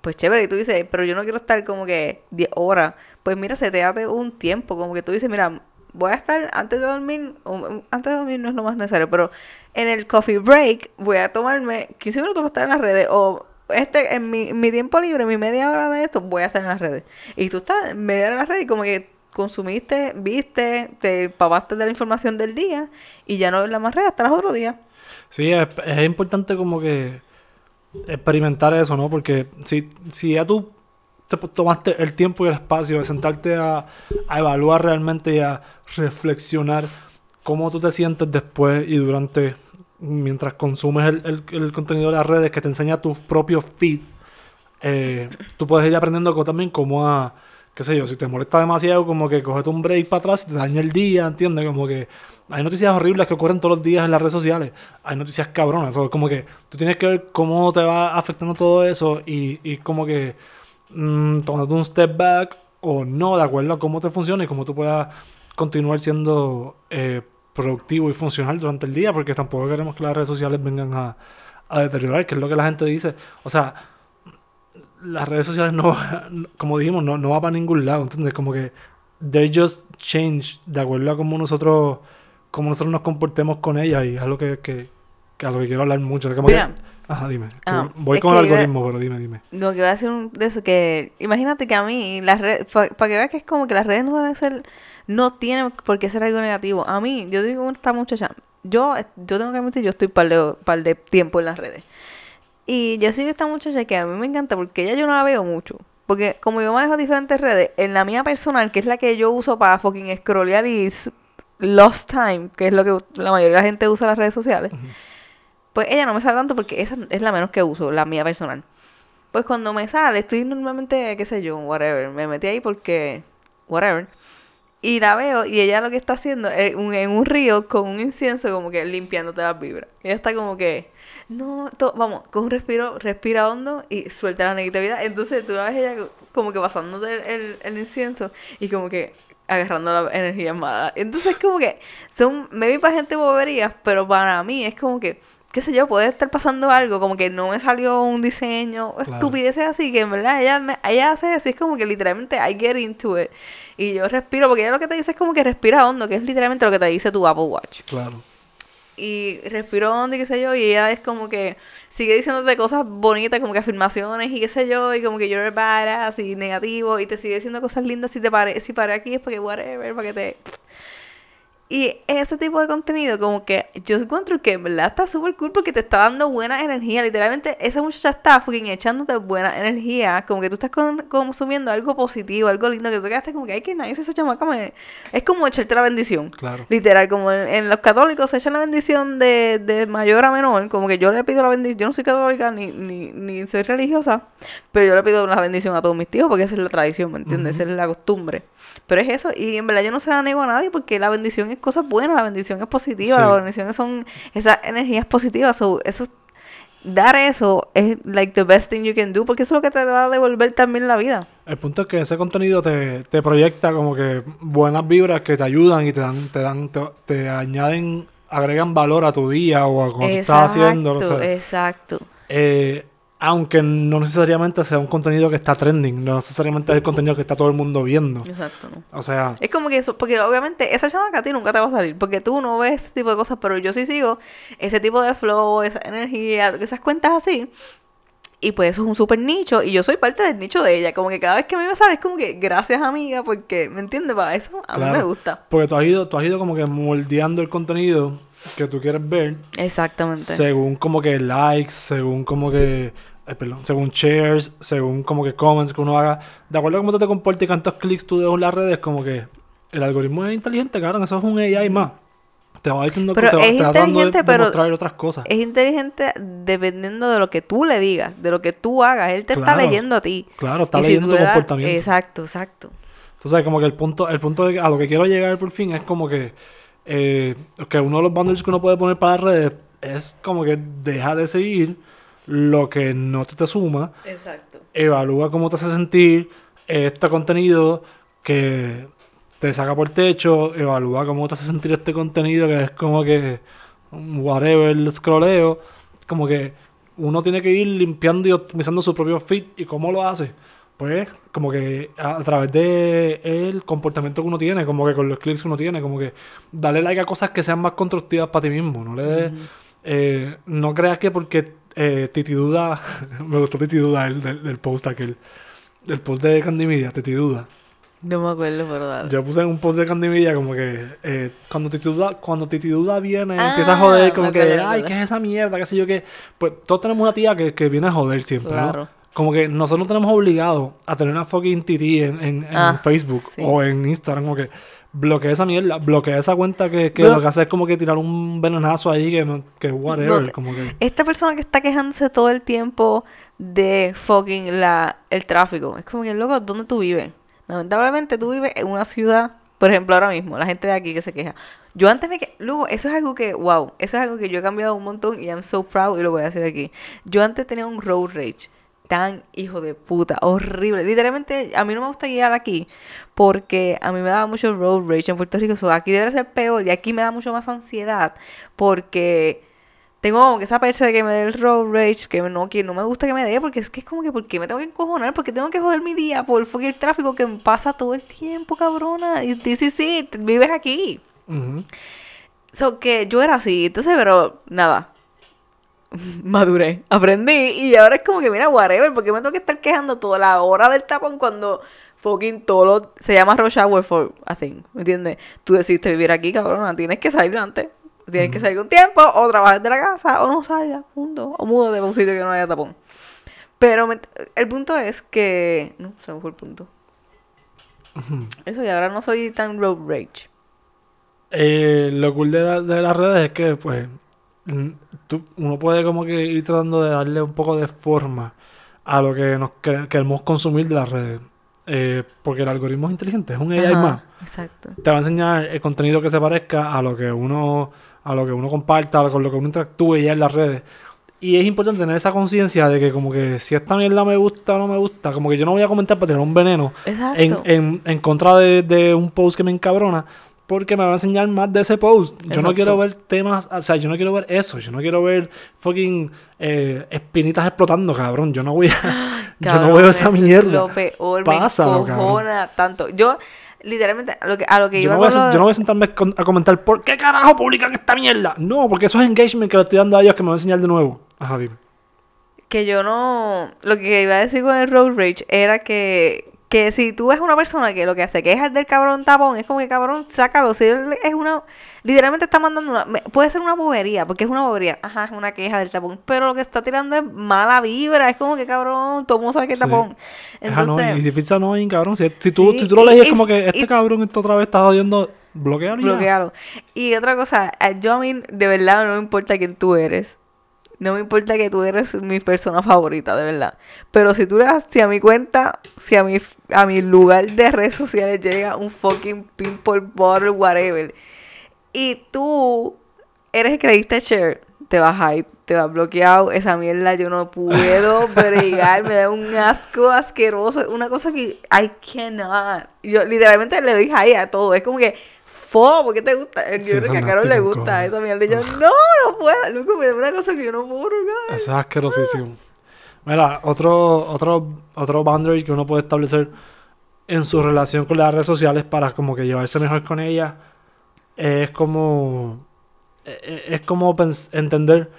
Pues chévere, y tú dices, pero yo no quiero estar como que 10 horas. Pues mira, se te hace un tiempo, como que tú dices, mira, voy a estar antes de dormir, o, antes de dormir no es lo más necesario, pero en el coffee break voy a tomarme 15 minutos para estar en las redes, o este, en mi, mi tiempo libre, mi media hora de esto, voy a estar en las redes. Y tú estás media hora en las redes y como que consumiste, viste, te papaste de la información del día y ya no ves la más redes hasta los otros días. Sí, es, es importante como que experimentar eso, ¿no? Porque si, si ya tú te tomaste el tiempo y el espacio de sentarte a, a evaluar realmente y a reflexionar cómo tú te sientes después y durante, mientras consumes el, el- contenido de las redes que te enseña tu propio feed, eh, tú puedes ir aprendiendo también cómo a, qué sé yo, si te molesta demasiado, como que cogete un break para atrás y te daña el día, ¿entiendes? Como que hay noticias horribles que ocurren todos los días en las redes sociales, hay noticias cabronas, o como que tú tienes que ver cómo te va afectando todo eso y, y como que mm, tomando un step back o no, de acuerdo a cómo te funciona y cómo tú puedas continuar siendo eh, productivo y funcional durante el día, porque tampoco queremos que las redes sociales vengan a, a deteriorar, que es lo que la gente dice. O sea, las redes sociales no, como dijimos, no, no va para ningún lado, ¿entiendes? Como que they just change de acuerdo a cómo nosotros, cómo nosotros nos comportemos con ellas y es algo que, que, que a lo que quiero hablar mucho. Como que- Mira. Ajá, dime. Ah, voy con el iba- algoritmo, pero dime, dime. Lo que voy a decir un- de eso que imagínate que a mí las redes para que veas que es como que las redes no deben ser no tienen por qué ser algo negativo. A mí, yo digo esta muchacha, yo yo tengo que admitir, yo estoy par de, par de tiempo en las redes. Y yo sigo esta muchacha que a mí me encanta porque ella yo no la veo mucho. Porque como yo manejo diferentes redes, en la mía personal, que es la que yo uso para fucking scrollear y lost time, que es lo que la mayoría de la gente usa en las redes sociales, pues ella no me sale tanto porque esa es la menos que uso, la mía personal. Pues cuando me sale, estoy normalmente, qué sé yo, whatever. Me metí ahí porque, whatever. Y la veo y ella lo que está haciendo es en un río con un incienso como que limpiándote las vibras. Ella está como que, no, to- vamos, con un respiro, respira hondo y suelta la negatividad. Entonces tú la ves ella como que pasándote el, el, el incienso y como que agarrando la energía mala. Entonces como que son, maybe para gente boberías, pero para mí es como que, qué sé yo, puede estar pasando algo, como que no me salió un diseño, Claro. estupideces así, que en verdad ella, me, ella hace así, es como que literalmente I get into it. Y yo respiro, porque ella lo que te dice es como que respira hondo, que es literalmente lo que te dice tu Apple Watch. Claro. Y respiro hondo y qué sé yo, y ella es como que sigue diciéndote cosas bonitas, como que afirmaciones y qué sé yo, y como que you're badass y negativo, y te sigue diciendo cosas lindas si te pare, si paré aquí es porque whatever, para que te... Y ese tipo de contenido, como que yo encuentro que en verdad está súper cool porque te está dando buena energía. Literalmente, esa muchacha está fucking echándote buena energía. Como que tú estás con- consumiendo algo positivo, algo lindo, que tú quedaste como que, ay, que nice esa chamaca. me-". Es como echarte la bendición. Claro. Literal, como en, en los católicos se echan la bendición de, de mayor a menor, como que yo le pido la bendición, yo no soy católica ni, ni, ni soy religiosa, pero yo le pido una bendición a todos mis tíos porque esa es la tradición, ¿me entiendes? Esa es la costumbre. Pero es eso, y en verdad yo no se la niego a nadie porque la bendición es cosa buena, la bendición es positiva, Sí. la bendición son esas energías positivas, so, eso dar eso es like the best thing you can do porque eso es lo que te va a devolver también la vida. El punto es que ese contenido te, te proyecta como que buenas vibras que te ayudan y te dan, te dan, te, te añaden, agregan valor a tu día o a cuando tú estás haciendo. Exacto, exacto. Eh, aunque no necesariamente sea un contenido que está trending, no necesariamente es el contenido que está todo el mundo viendo. Exacto, ¿no? O sea, Es como que eso, porque obviamente esa chamaca a ti nunca te va a salir, porque tú no ves ese tipo de cosas, pero yo sí sigo ese tipo de flow, esa energía, esas cuentas así. Y pues eso es un súper nicho, y yo soy parte del nicho de ella. Como que cada vez que a mí me sale es como que gracias amiga, porque, ¿me entiendes? Para eso a mí Claro. me gusta. porque tú has ido, tú has ido como que moldeando el contenido que tú quieres ver Exactamente. según como que likes, según como que, eh, perdón, según shares, según como que comments que uno haga. De acuerdo a cómo tú te comportes y cuántos clics tú dejas en las redes, como que el algoritmo es inteligente, cabrón, eso es un AI más. Te va diciendo Pero que te, es te inteligente, de pero mostrar otras cosas. Es inteligente dependiendo de lo que tú le digas, de lo que tú hagas. Él te está leyendo a ti. Claro, está Y leyendo tu das- comportamiento. Exacto, exacto. Entonces, como que el punto, el punto de, a lo que quiero llegar por fin es como que, eh, que uno de los bundles que uno puede poner para las redes es como que deja de seguir lo que no te, te suma, Exacto. evalúa cómo te hace sentir este contenido que te saca por techo, evalúa cómo te hace sentir este contenido que es como que whatever, el scrolleo, como que uno tiene que ir limpiando y optimizando su propio feed y cómo lo hace. Pues como que a, a través de el comportamiento que uno tiene, como que con los clics que uno tiene, como que darle like a cosas que sean más constructivas para ti mismo, no le des, eh, no creas que porque eh, Titi Duda, me gustó Titi Duda el, del, del post aquel, del post de Candy Media, Titi Duda. No me acuerdo, pero dale. Yo puse en un post de Candy Media como que eh, cuando Titi Duda, cuando Titi Duda viene, Ah, empieza a joder, como que, ay. ¿qué es esa mierda? ¿Qué sé yo qué? Pues todos tenemos una tía que, que viene a joder siempre, Claro. ¿no? Como que nosotros no tenemos obligado a tener una fucking titi en, en, en Ah, Facebook sí. o en Instagram, como que bloquea esa mierda, bloquea esa cuenta que, que Blo- lo que hace es como que tirar un venenazo ahí que no, que whatever, No como que. Esta persona que está quejándose todo el tiempo de fucking la, el tráfico. Es como que, loco, ¿dónde tú vives? Lamentablemente tú vives en una ciudad, por ejemplo, ahora mismo, la gente de aquí que se queja. Yo antes me que luego eso es algo que, wow, eso es algo que yo he cambiado un montón y I'm so proud y lo voy a hacer aquí. Yo antes tenía un road rage tan hijo de puta, horrible. Literalmente a mí no me gusta guiar aquí porque a mí me daba mucho road rage en Puerto Rico. So, aquí debe ser peor y aquí me da mucho más ansiedad porque tengo como que esa de que me dé el road rage, que no, que no me gusta que me dé, porque es que es como que, ¿por qué me tengo que encojonar? Porque tengo que joder mi día por el tráfico que me pasa todo el tiempo, cabrona. Y sí, sí, vives aquí. Ujú. So que yo era así, entonces, pero nada. Maduré, aprendí y ahora es como que, mira, whatever, porque me tengo que estar quejando toda la hora del tapón cuando fucking todo lo, se llama rush hour for a thing, ¿me entiendes? Tú decidiste vivir aquí, cabrona, tienes que salir antes, tienes que salir con tiempo, o trabajar de la casa, o no salgas, punto, o mudo de un sitio que no haya tapón. Pero me- el punto es que, no, se me fue el punto. Eso, y ahora no soy tan road rage. Eh, lo cool de, la- de las redes es que, pues, tú- uno puede como que ir tratando de darle un poco de forma a lo que nos que- queremos consumir de las redes. Eh, porque el algoritmo es inteligente, es un AI Ajá, más. Exacto. Te va a enseñar el contenido que se parezca a lo que uno, a lo que uno comparta, con lo que uno interactúe ya en las redes. Y es importante tener esa conciencia de que como que si esta mierda me gusta o no me gusta, como que yo no voy a comentar para tener un veneno en, en, en contra de, de un post que me encabrona, porque me va a enseñar más de ese post. Yo no quiero ver temas, o sea, yo no quiero ver eso, yo no quiero ver fucking eh, espinitas explotando, cabrón. Yo no voy a, yo no Cabrón, veo esa eso es mierda. lo peor, Pásalo, me tanto. Yo, literalmente, a lo que, a lo que Yo iba no, voy a, lo de- yo no voy a sentarme a comentar por qué carajo publican esta mierda. No, porque eso es engagement que le estoy dando a ellos que me van a enseñar de nuevo. Ajá, dime. que yo no... Lo que iba a decir con el road rage era que... Que si tú ves una persona que lo que hace queja del cabrón tapón, es como que cabrón, sácalo. Si él es una. Literalmente está mandando una. Puede ser una bobería, porque es una bobería. Ajá, es una queja del tapón. Pero lo que está tirando es mala vibra. Es como que cabrón, todo el mundo sabe que es Sí. tapón. Ajá, no, Entonces. y si pizza no hay, cabrón. Si, si tú, Sí, si tú lo lees, es como que este y- cabrón esto otra vez está jodiendo. Bloquealo bloquealo. Y otra cosa, eh, yo a mí de verdad no me importa quién tú eres. No me importa que tú eres mi persona favorita, de verdad. Pero si tú le das, si a mi cuenta, si a mi, a mi lugar de redes sociales llega un fucking pimple bottle, whatever, y tú eres el que le diste share, te vas ahí, te vas bloqueado, esa mierda yo no puedo bregar, me da un asco asqueroso, una cosa que I cannot. Yo literalmente le doy high a todo, es como que fo, ¿por qué te gusta? Yo Sí, creo que a Carol le gusta esa mierda y yo no, no puedo, loco, me da una cosa que yo no puedo bregar. Eso es asquerosísimo. Mira, otro, otro, otro boundary que uno puede establecer en su relación con las redes sociales para como que llevarse mejor con ellas es como e- e- es como entender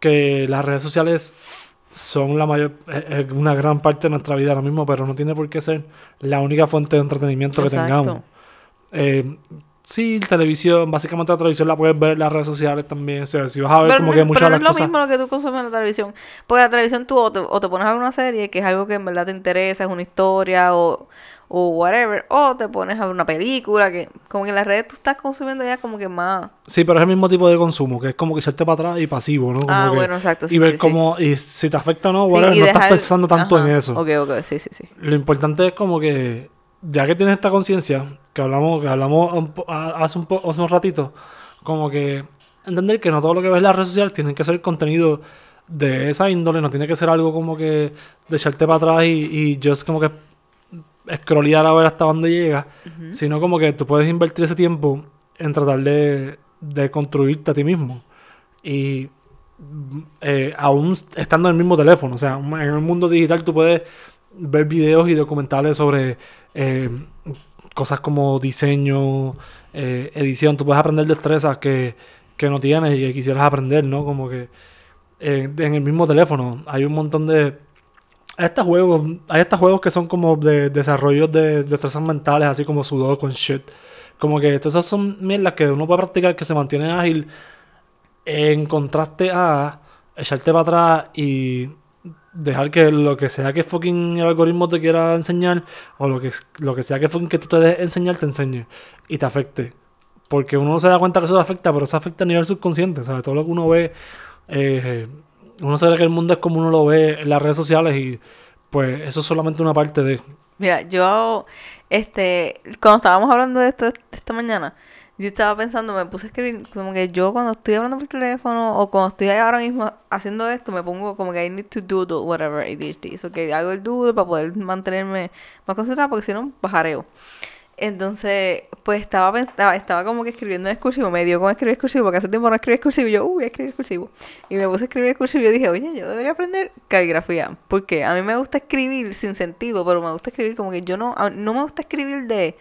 que las redes sociales son la mayor es una gran parte de nuestra vida ahora mismo, pero no tiene por qué ser la única fuente de entretenimiento que tengamos. Eh, sí, televisión, básicamente la televisión la puedes ver en las redes sociales también. O sea, si vas a ver Pero, como que muchas pero de no las es lo cosas. mismo lo que tú consumes en la televisión. Porque la televisión tú o te, o te pones a ver una serie que es algo que en verdad te interesa, es una historia o, o whatever, o te pones a ver una película que como que en las redes tú estás consumiendo ya como que más... Sí, pero es el mismo tipo de consumo, que es como que echarte para atrás y pasivo, ¿no? Como Ah, que- bueno, exacto, sí, y ver sí, y si te afecta o no, whatever, no estás pensando tanto Ajá. en eso. Ok, ok, sí, sí, sí. Lo importante es como que, ya que tienes esta conciencia, que hablamos, que hablamos hace un, hace un ratito, como que entender que no todo lo que ves en las redes sociales tiene que ser contenido de esa índole, no tiene que ser algo como que de echarte para atrás y, y just como que scrollear a ver hasta dónde llega, sino como que tú puedes invertir ese tiempo en tratar de, de construirte a ti mismo. Y eh, aún estando en el mismo teléfono, o sea, en el mundo digital tú puedes ver videos y documentales sobre eh, cosas como diseño, eh, edición, tú puedes aprender destrezas que, que no tienes y que quisieras aprender, ¿no? Como que eh, en el mismo teléfono hay un montón de estos juegos, hay estos juegos que son como de desarrollo de destrezas mentales, así como Sudoku con shit. Como que esas son mierdas que uno puede practicar que se mantiene ágil en contraste a echarte para atrás y dejar que lo que sea que fucking el algoritmo te quiera enseñar o lo que, lo que sea que fucking que tú te des enseñar te enseñe y te afecte. Porque uno no se da cuenta que eso te afecta, pero eso afecta a nivel subconsciente. ¿sabes? Todo lo que uno ve, eh, uno sabe que el mundo es como uno lo ve en las redes sociales y pues eso es solamente una parte de... Mira, yo, este, cuando estábamos hablando de esto esta mañana, yo estaba pensando, me puse a escribir, como que yo cuando estoy hablando por teléfono o cuando estoy ahora mismo haciendo esto, me pongo como que I need to doodle whatever ADHD. So que hago el doodle para poder mantenerme más concentrada porque si no, bajareo. Entonces, pues estaba, estaba, estaba como que escribiendo en excursivo, me dio con escribir excursivo, porque hace tiempo no escribí excursivo, y yo, uy, voy a escribir excursivo. Y me puse a escribir excursivo y dije, oye, yo debería aprender caligrafía, porque a mí me gusta escribir sin sentido, pero me gusta escribir como que yo no, no me gusta escribir de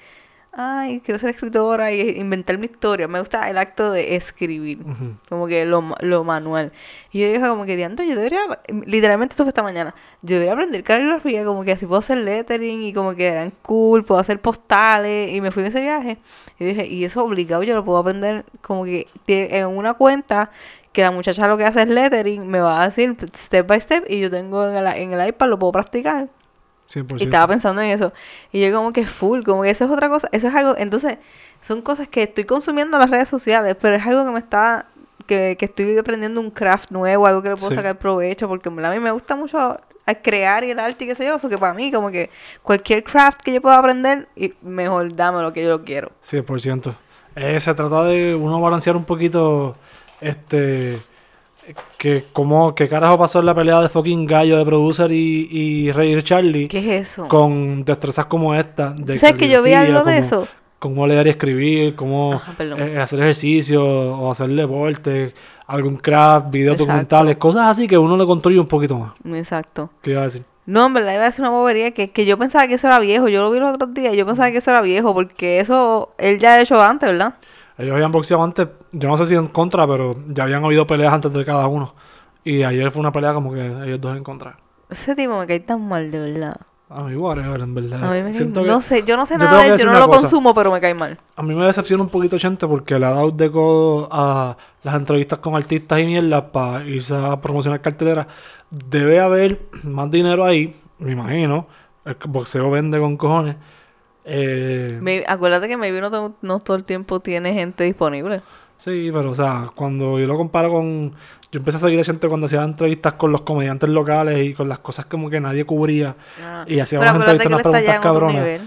ay, quiero ser escritora y inventar mi historia. Me gusta el acto de escribir, como que lo, lo, manual. Y yo dije como que, diantre, yo debería, literalmente esto fue esta mañana, yo debería aprender caligrafía, como que así puedo hacer lettering y como que eran cool, puedo hacer postales y me fui en ese viaje. Y dije, y eso obligado yo lo puedo aprender como que en una cuenta que la muchacha lo que hace es lettering, me va a decir step by step y yo tengo en el, en el iPad, lo puedo practicar. Y estaba pensando en eso. Y yo como que full, como que eso es otra cosa, eso es algo, entonces son cosas que estoy consumiendo en las redes sociales, pero es algo que me está, que, que estoy aprendiendo un craft nuevo, algo que le puedo sacar provecho, porque a mí me gusta mucho crear y el arte y qué sé yo, eso que para mí como que cualquier craft que yo pueda aprender, y mejor dame lo que yo quiero. 100%. Eh, se trata de uno balancear un poquito, este que como qué carajo pasó en la pelea de fucking gallo de producer y, y Rey Charlie. ¿Qué es eso? Con destrezas como esta. De ¿Sabes que yo vi algo de eso? Cómo leer y escribir, cómo eh, hacer ejercicio o hacer deporte, algún craft, videos documentales, cosas así que uno le construye un poquito más. Exacto. ¿Qué iba a decir? No, en verdad iba a decir una bobería que, que yo pensaba que eso era viejo. Yo lo vi los otros días y yo pensaba que eso era viejo porque eso él ya ha hecho antes, ¿verdad? Ellos habían boxeado antes, yo no sé si en contra, pero ya habían habido peleas antes de cada uno. Y ayer fue una pelea como que ellos dos en contra. Ese tipo me cae tan mal, de verdad. A mí, whatever, en verdad. A mí me cae... No sé, yo no sé nada de él, yo no lo consumo, pero me cae mal. A mí me decepciona un poquito gente porque le ha dado de codo a las entrevistas con artistas y mierda para irse a promocionar cartelera. Debe haber más dinero ahí, me imagino. El boxeo vende con cojones. Eh, acuérdate que maybe no, no todo el tiempo tiene gente disponible. Sí, pero o sea, cuando yo lo comparo con... Yo empecé a seguir a gente cuando hacía entrevistas con los comediantes locales y con las cosas como que nadie cubría. Ah, y hacía unas entrevistas, unas preguntas cabronas.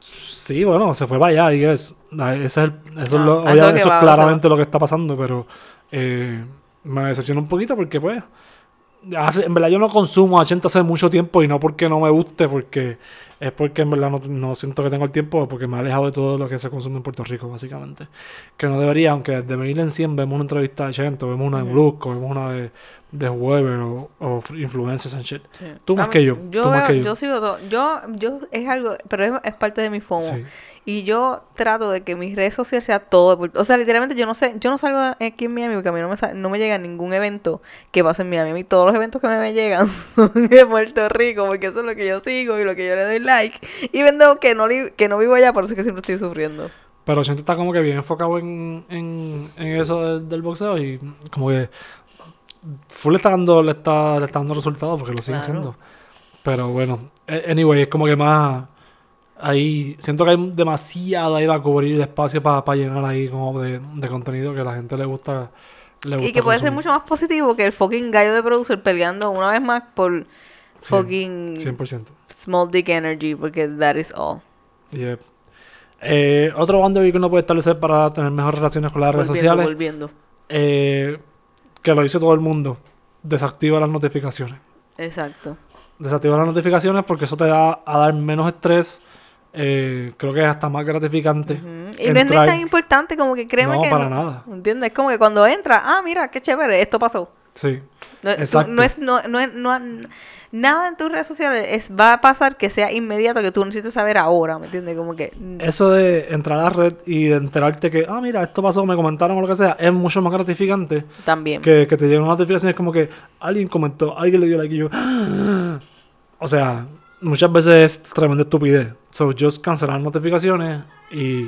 Sí, bueno, se fue para allá y es, ese es el, eso, es, lo, eso es claramente lo que está pasando, pero eh, me decepciona un poquito porque pues en verdad yo no consumo a gente hace mucho tiempo y no porque no me guste, porque es porque en verdad no, siento que tengo el tiempo, porque me he alejado de todo lo que se consume en Puerto Rico, básicamente. Que no debería, aunque desde en 100 vemos una entrevista de Chento, vemos una de Molusco, vemos una de, de Weber o, o influencers and shit. Tú más que yo. Yo, yo. sigo todo. Yo, yo es algo, pero es, parte de mi FOMO. Y yo trato de que mis redes sociales sea todo. O sea, literalmente yo no sé, yo no salgo aquí en Miami porque a mí no me, no me llega ningún evento que pase en Miami. Todos los eventos que me, llegan son de Puerto Rico porque eso es lo que yo sigo y lo que yo le doy like. Y vendo que no, que no vivo allá, por eso es que siempre estoy sufriendo. Pero gente está como que bien enfocado en, en, en eso del, boxeo y como que full está dando, le está, le está dando resultados porque lo sigue haciendo. Pero bueno, anyway, es como que más ahí siento que hay demasiada ahí a cubrir de espacio para llenar ahí como de, contenido que a la gente le gusta. y que puede ser mucho más positivo que el fucking gallo de producer peleando una vez más por fucking 100%. Small dick energy, porque that is all. Yep. Eh, otro boundary que uno puede establecer para tener mejores relaciones con las redes sociales volviendo. eh, que lo dice todo el mundo, desactiva las notificaciones. Exacto. Desactiva las notificaciones porque eso te da a dar menos estrés. eh, creo que es hasta más gratificante. Y no es tan importante como que créeme No, que. para no- nada. ¿Entiendes? Es como que cuando entra, ah, mira, qué chévere, esto pasó. Sí. No, tú- Exacto. no es, no, no no, nada en tus redes sociales es, va a pasar que sea inmediato, que tú necesites saber ahora, ¿me entiendes? Como que... mm, Eso de entrar a la red y de enterarte que, ah, mira, esto pasó, me comentaron o lo que sea, es mucho más gratificante También. que, que te lleguen una notificación. Es como que alguien comentó, alguien le dio like y yo. "Ah". O sea, muchas veces es tremenda estupidez. So, just cancelar notificaciones y,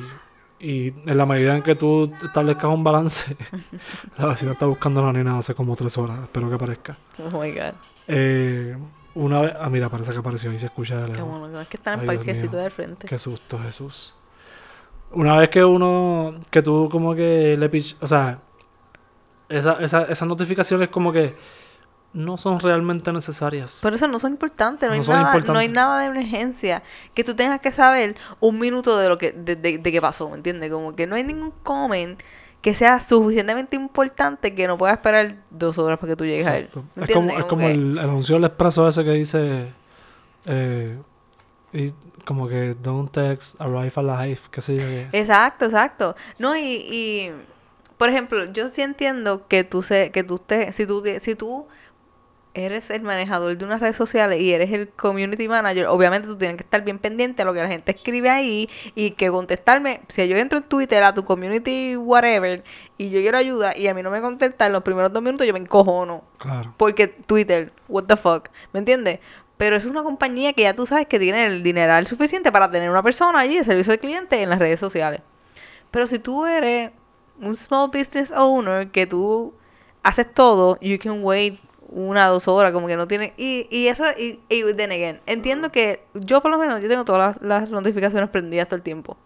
y en la medida en que tú establezcas un balance, la vecina está buscando a la nena hace como tres horas, espero que aparezca. Oh my God. Eh, una vez, ah, mira, parece que apareció y se escucha de Qué lejos. bueno, es que está en el Ay, Dios parquecito mío. del frente. Qué susto, Jesús. Una vez que uno, que tú como que le pich, o sea, esa, esa, esas notificaciones como que no son realmente necesarias. Por eso no son importantes, no, No hay son nada, no hay importantes. nada de emergencia que tú tengas que saber un minuto de lo que de, de, de qué pasó, ¿me entiendes? Como que no hay ningún comment que sea suficientemente importante que no pueda esperar dos horas para que tú llegues a él. Exacto. ¿me Es como, es el, el anuncio del expreso ese que dice eh, y como que don't text, arrive alive, qué sé yo qué. Exacto, exacto. No, y, y por ejemplo, yo sí entiendo que tú se, que tú te, si tú si tú eres el manejador de unas redes sociales y eres el community manager, obviamente tú tienes que estar bien pendiente a lo que la gente escribe ahí y que contestarme, si yo entro en Twitter a tu community whatever y yo quiero ayuda y a mí no me contestan los primeros dos minutos, yo me encojono. Claro. Porque Twitter, what the fuck, ¿me entiendes? Pero es una compañía que ya tú sabes que tiene el dineral suficiente para tener una persona allí de servicio al cliente en las redes sociales. Pero si tú eres un small business owner que tú haces todo, you can wait una dos horas, como que no tiene... Y, y eso, y, y then again, entiendo que yo por lo menos, yo tengo todas las, las notificaciones prendidas todo el tiempo.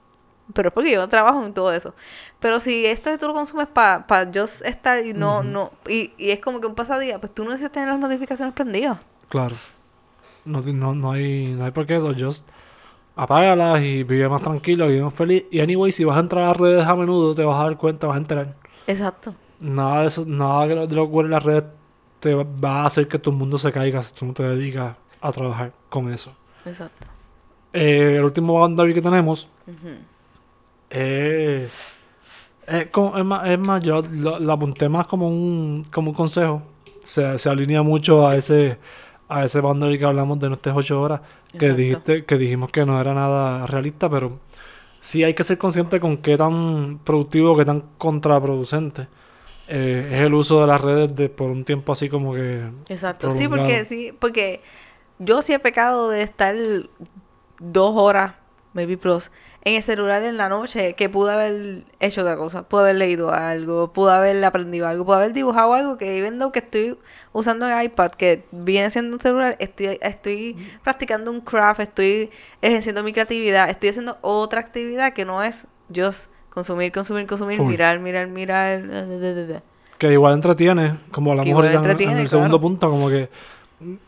Pero es porque yo trabajo en todo eso. Pero si esto tú lo consumes para pa just estar y no, no, y, y es como que un pasadía, pues tú no necesitas tener las notificaciones prendidas. Claro. No, no, no hay, no hay por qué eso. Just apágalas y vive más tranquilo, vive más feliz. Y anyway, si vas a entrar a las redes a menudo, te vas a dar cuenta, vas a enterar. Exacto. Nada de eso, nada de lo, de lo que las redes te va- a hacer que tu mundo se caiga si tú no te dedicas a trabajar con eso. Exacto. Eh, el último boundary que tenemos es, es, más, es más, yo lo, lo apunté más como un, como un consejo. Se, se alinea mucho a ese, a ese boundary que hablamos de nuestras ocho horas. Que dijiste, que dijimos que no era nada realista, pero sí hay que ser consciente con qué tan productivo, qué tan contraproducente eh, es el uso de las redes de por un tiempo así como que Exacto. Sí, porque sí, porque yo sí he pecado de estar dos horas, maybe plus, en el celular en la noche, que pude haber hecho otra cosa, pude haber leído algo, pude haber aprendido algo, pude haber dibujado algo que though que estoy usando el iPad, que viene siendo un celular, estoy, estoy practicando un craft, estoy ejerciendo mi creatividad, estoy haciendo otra actividad que no es just consumir, consumir, consumir, Full. mirar, mirar, mirar. da, da, da, que igual entretiene, como hablamos igual ahorita en- el segundo claro. punto, como que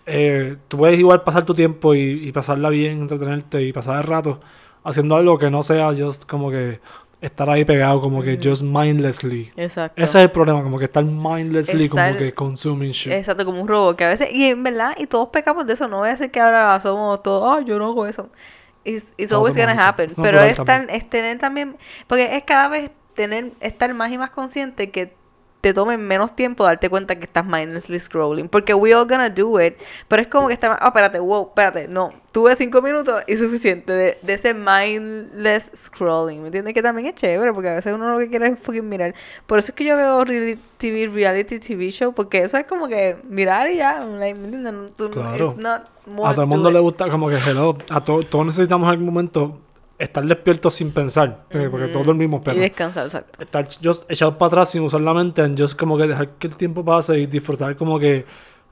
eh, tú puedes igual pasar tu tiempo y, y pasarla bien, entretenerte y pasar el rato haciendo algo que no sea just como que estar ahí pegado, como que just mindlessly. Exacto. Ese es el problema, como que estar mindlessly, Estar- como que consuming shit. Exacto, como un robot, que a veces, y en verdad, y todos pecamos de eso, no voy a decir que ahora somos todos, ah, yo no hago eso. It's Todos always gonna happen, pero es, tan, es tener también, porque es cada vez tener, estar más y más consciente que te tome menos tiempo darte cuenta que estás mindlessly scrolling, porque we all gonna do it, pero es como que está, ah, espérate, wow, espérate, no, tuve cinco minutos y suficiente de, de ese mindless scrolling, ¿me entiendes? Que también es chévere, porque a veces uno lo que quiere es fucking mirar, por eso es que yo veo reality TV, reality TV show, porque eso es como que mirar y ya, like, ¿me entiendes? No, tú- Claro. A todo el mundo it. le gusta como que hello, a to- todos necesitamos algún momento estar despiertos sin pensar, eh, porque todos dormimos, pero Y descansar, exacto. estar just echados para atrás sin usar la mente and just como que dejar que el tiempo pase y disfrutar como que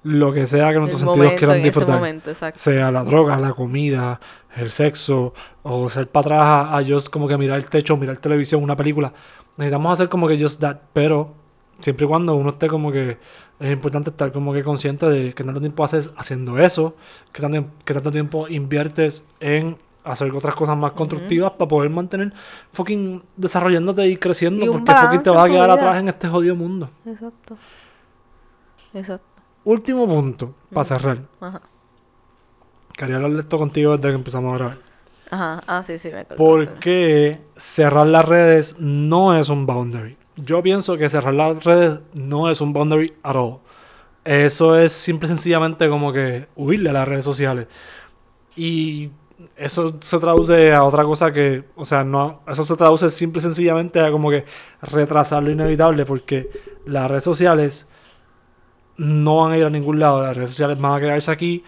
lo que sea que nuestros sentidos quieran en ese disfrutar. momento, exacto. Sea la droga, la comida, el sexo, o ser para atrás a, a just como que mirar el techo, mirar televisión, una película. Necesitamos hacer como que just that, pero siempre y cuando uno esté como que es importante estar como que consciente de que tanto tiempo haces haciendo eso, que tanto, que tanto tiempo inviertes en hacer otras cosas más constructivas para poder mantener fucking desarrollándote y creciendo. Y porque fucking te vas a quedar vida. atrás en este jodido mundo. Exacto. Exacto. Último punto, para cerrar. Ajá. Quería hablar de esto contigo desde que empezamos a grabar. Ajá. Ah, sí, sí, me acuerdo. Porque cerrar las redes no es un boundary. Yo pienso que cerrar las redes no es un boundary at all. Eso es simple y sencillamente como que huirle a las redes sociales. Y eso se traduce a otra cosa que, o sea, no, eso se traduce simple y sencillamente a como que retrasar lo inevitable porque las redes sociales no van a ir a ningún lado. Las redes sociales van a quedarse aquí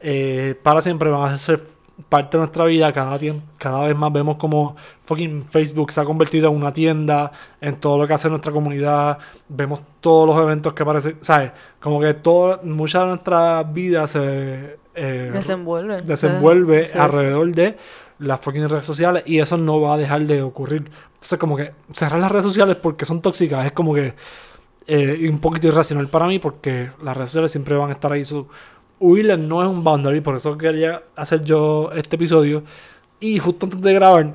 eh, para siempre, van a ser parte de nuestra vida. Cada, cada vez más vemos como fucking Facebook se ha convertido en una tienda, en todo lo que hace nuestra comunidad. Vemos todos los eventos que aparecen, ¿sabes? Como que todo, mucha de nuestra vida se eh, Desenvuelve. desenvuelve alrededor de las fucking redes sociales y eso no va a dejar de ocurrir. Entonces, como que cerrar las redes sociales porque son tóxicas es como que eh, un poquito irracional para mí porque las redes sociales siempre van a estar ahí. So, huirles no es un boundary, por eso quería hacer yo este episodio. Y justo antes de grabar,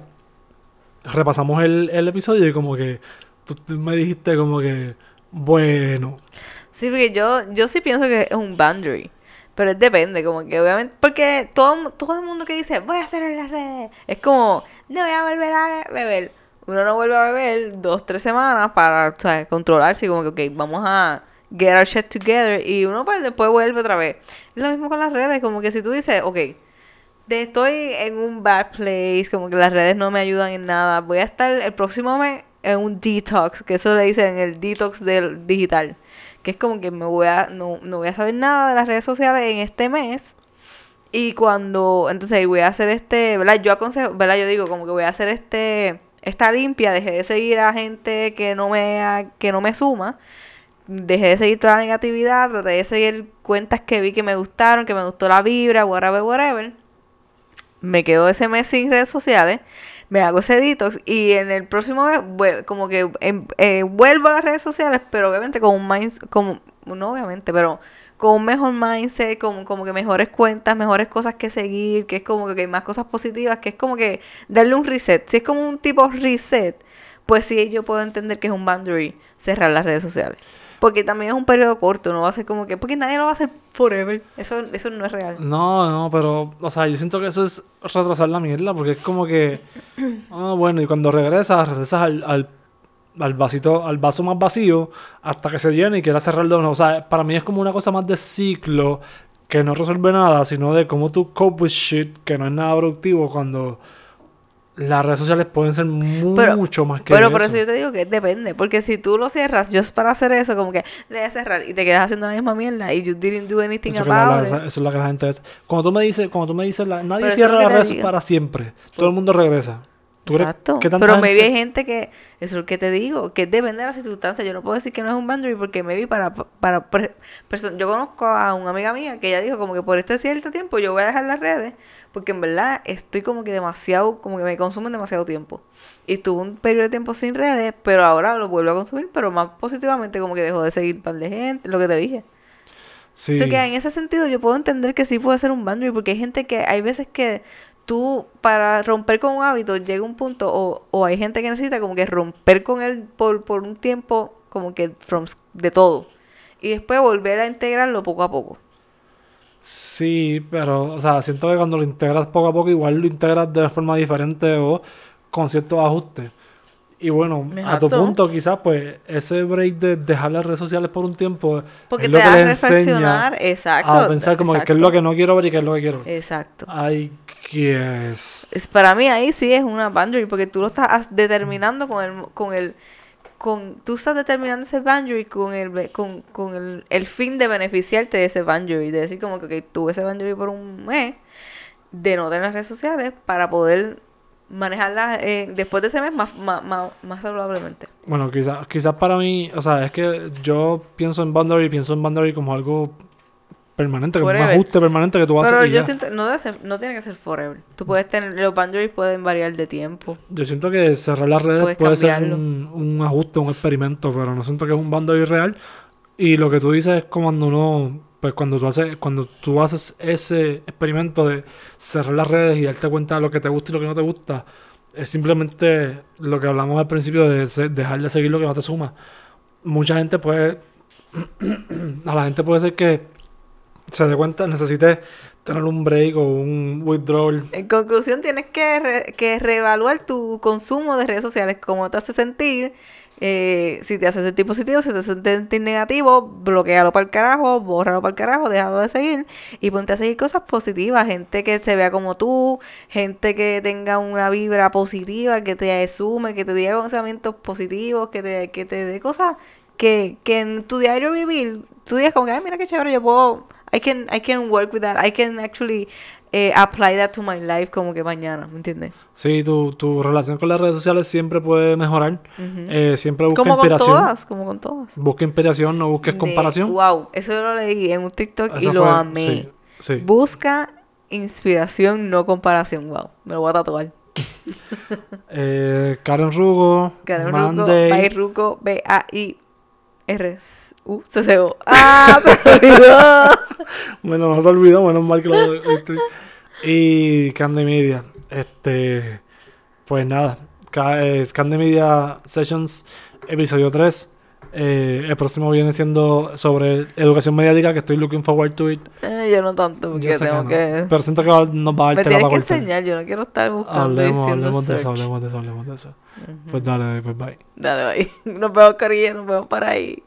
repasamos el, el episodio y como que tú, tú me dijiste como que, bueno, Sí, porque yo, yo sí pienso que es un boundary. Pero depende, como que obviamente. Porque todo, todo el mundo que dice, voy a hacer en las redes, es como, no voy a volver a beber. Uno no vuelve a beber dos, tres semanas para o sea, controlarse, como que, ok, vamos a get our shit together. Y uno pues después vuelve otra vez. Es lo mismo con las redes, como que si tú dices, ok, estoy en un bad place, como que las redes no me ayudan en nada. Voy a estar el próximo mes en un detox, que eso le dicen el detox del digital. Que es como que me voy a, no, no voy a saber nada de las redes sociales en este mes. Y cuando, entonces voy a hacer este, ¿verdad? Yo aconsejo, ¿verdad? Yo digo como que voy a hacer este, esta limpia, dejé de seguir a gente que no me, que no me suma. Dejé de seguir toda la negatividad, traté de seguir cuentas que vi que me gustaron, que me gustó la vibra, whatever, whatever me quedo ese mes sin redes sociales, me hago ese detox y en el próximo mes como que em- eh, vuelvo a las redes sociales, pero obviamente con un mind, como, no obviamente, pero con un mejor mindset, con como que mejores cuentas, mejores cosas que seguir, que es como que hay más cosas positivas, que es como que darle un reset. Si es como un tipo reset, pues sí yo puedo entender que es un boundary cerrar las redes sociales. Porque también es un periodo corto, no va a ser como que, porque nadie lo va a hacer forever. Eso, eso no es real. No, no, pero, o sea, yo siento que eso es retrasar la mierda, porque es como que, ah, bueno, y cuando regresas, regresas al, al, al vasito, al vaso más vacío, hasta que se llene y quieras cerrarlo. de nuevo. O sea, para mí es como una cosa más de ciclo, que no resuelve nada, sino de cómo tú cope with shit, que no es nada productivo, cuando las redes sociales pueden ser Pero- mucho más que Pero eso. por eso yo te digo que depende. Porque si tú lo cierras just para hacer eso, como que le voy a cerrar y te quedas haciendo la misma mierda y you didn't do anything Eso, about it. eso es lo que la gente es. Cuando tú me dices, cuando tú me dices, la- nadie Pero es cierra las redes para siempre. Todo el mundo regresa. ¿Tú crees Exacto. Pero gente- maybe hay gente que, eso es lo que te digo, que depende de la circunstancia. Yo no puedo decir que no es un boundary porque maybe para, para, perso- yo conozco a una amiga mía que ella dijo como que por este cierto tiempo yo voy a dejar las redes porque en verdad estoy como que demasiado, como que me consumen demasiado tiempo. Y tuve un periodo de tiempo sin redes, pero ahora lo vuelvo a consumir, pero más positivamente como que dejó de seguir un par de gente, lo que te dije. Sí. O sea, que en ese sentido yo puedo entender que sí puede ser un boundary, porque hay gente que, hay veces que tú, para romper con un hábito, llega un punto, o, o hay gente que necesita como que romper con él por, por un tiempo, como que from, de todo. Y después volver a integrarlo poco a poco. Sí, pero, o sea, siento que cuando lo integras poco a poco, igual lo integras de forma diferente o con ciertos ajustes. Y bueno, a tu Exacto. punto, quizás, pues, ese break de dejar las redes sociales por un tiempo Porque es te lo que les reflexionar, exacto. a pensar como que qué es lo exacto, que no quiero ver y qué es lo que quiero. Exacto. Ay, yes. Es, para mí ahí sí es una boundary, porque tú lo estás determinando con el, con el, con, tú estás determinando ese boundary con el, con, con el, el fin de beneficiarte de ese boundary, de decir como que ok, tuve ese boundary por un mes, de no tener las redes sociales para poder manejarlas eh, después de ese mes más, más, más, más saludablemente. Bueno, quizás quizás para mí, o sea, es que yo pienso en Boundary, pienso en Boundary como algo permanente, como un ajuste permanente que tú vas a Pero hacer. y yo ya. siento, no debe ser, no tiene que ser forever. Tú puedes tener, los boundaries pueden variar de tiempo. Yo siento que cerrar las redes Puedes puede ser cambiarlo. un, un ajuste, un experimento, pero no siento que es un Boundary real. Y lo que tú dices es como cuando uno pues cuando tú haces, cuando tú haces ese experimento de cerrar las redes y darte cuenta de lo que te gusta y lo que no te gusta, es simplemente lo que hablamos al principio de dejar de seguir lo que no te suma. Mucha gente puede, a la gente puede ser que se dé cuenta, necesite tener un break o un withdrawal. En conclusión, tienes que, que reevaluar tu consumo de redes sociales, cómo te hace sentir. Eh, si te hace sentir positivo, si te hace sentir negativo, bloquealo para el carajo, bórralo para el carajo, déjalo de seguir y ponte a seguir cosas positivas. Gente que se vea como tú, gente que tenga una vibra positiva, que te sume, que te diga pensamientos positivos, que te, que te dé cosas que, que en tu diario vivir, tú digas como que, ay, mira qué chévere, yo puedo, I can, I can work with that, I can actually eh, apply that to my life como que mañana, ¿me entiendes? Sí, tu, tu relación con las redes sociales siempre puede mejorar. Eh, siempre busca Como con inspiración. todas, como con todas. Busca inspiración, no busques De- comparación. Wow, eso yo lo leí en un TikTok y lo fue- amé. Sí, sí. Busca inspiración, no comparación. Wow, me lo voy a tatuar. Eh, Karen Rugo, Karen Monday. Bay Ruco, ¡Ah! Se olvidó. Bueno, no te olvidó, menos mal que lo oíste. Y Candy Media. Este, pues nada, eh, Candy Media Sessions, episodio 3. Eh, el próximo viene siendo sobre educación mediática, que estoy looking forward to it. Eh, yo no tanto, porque Yo tengo no, que... Pero siento que va- nos va a Me dar tela tienes para que cortar. enseñar, yo no quiero estar buscando y Hablemos, hablemos de eso, hablemos de eso, hablemos de eso. Pues dale, pues bye. Dale, bye. Nos vemos, Corilla, nos vemos por ahí.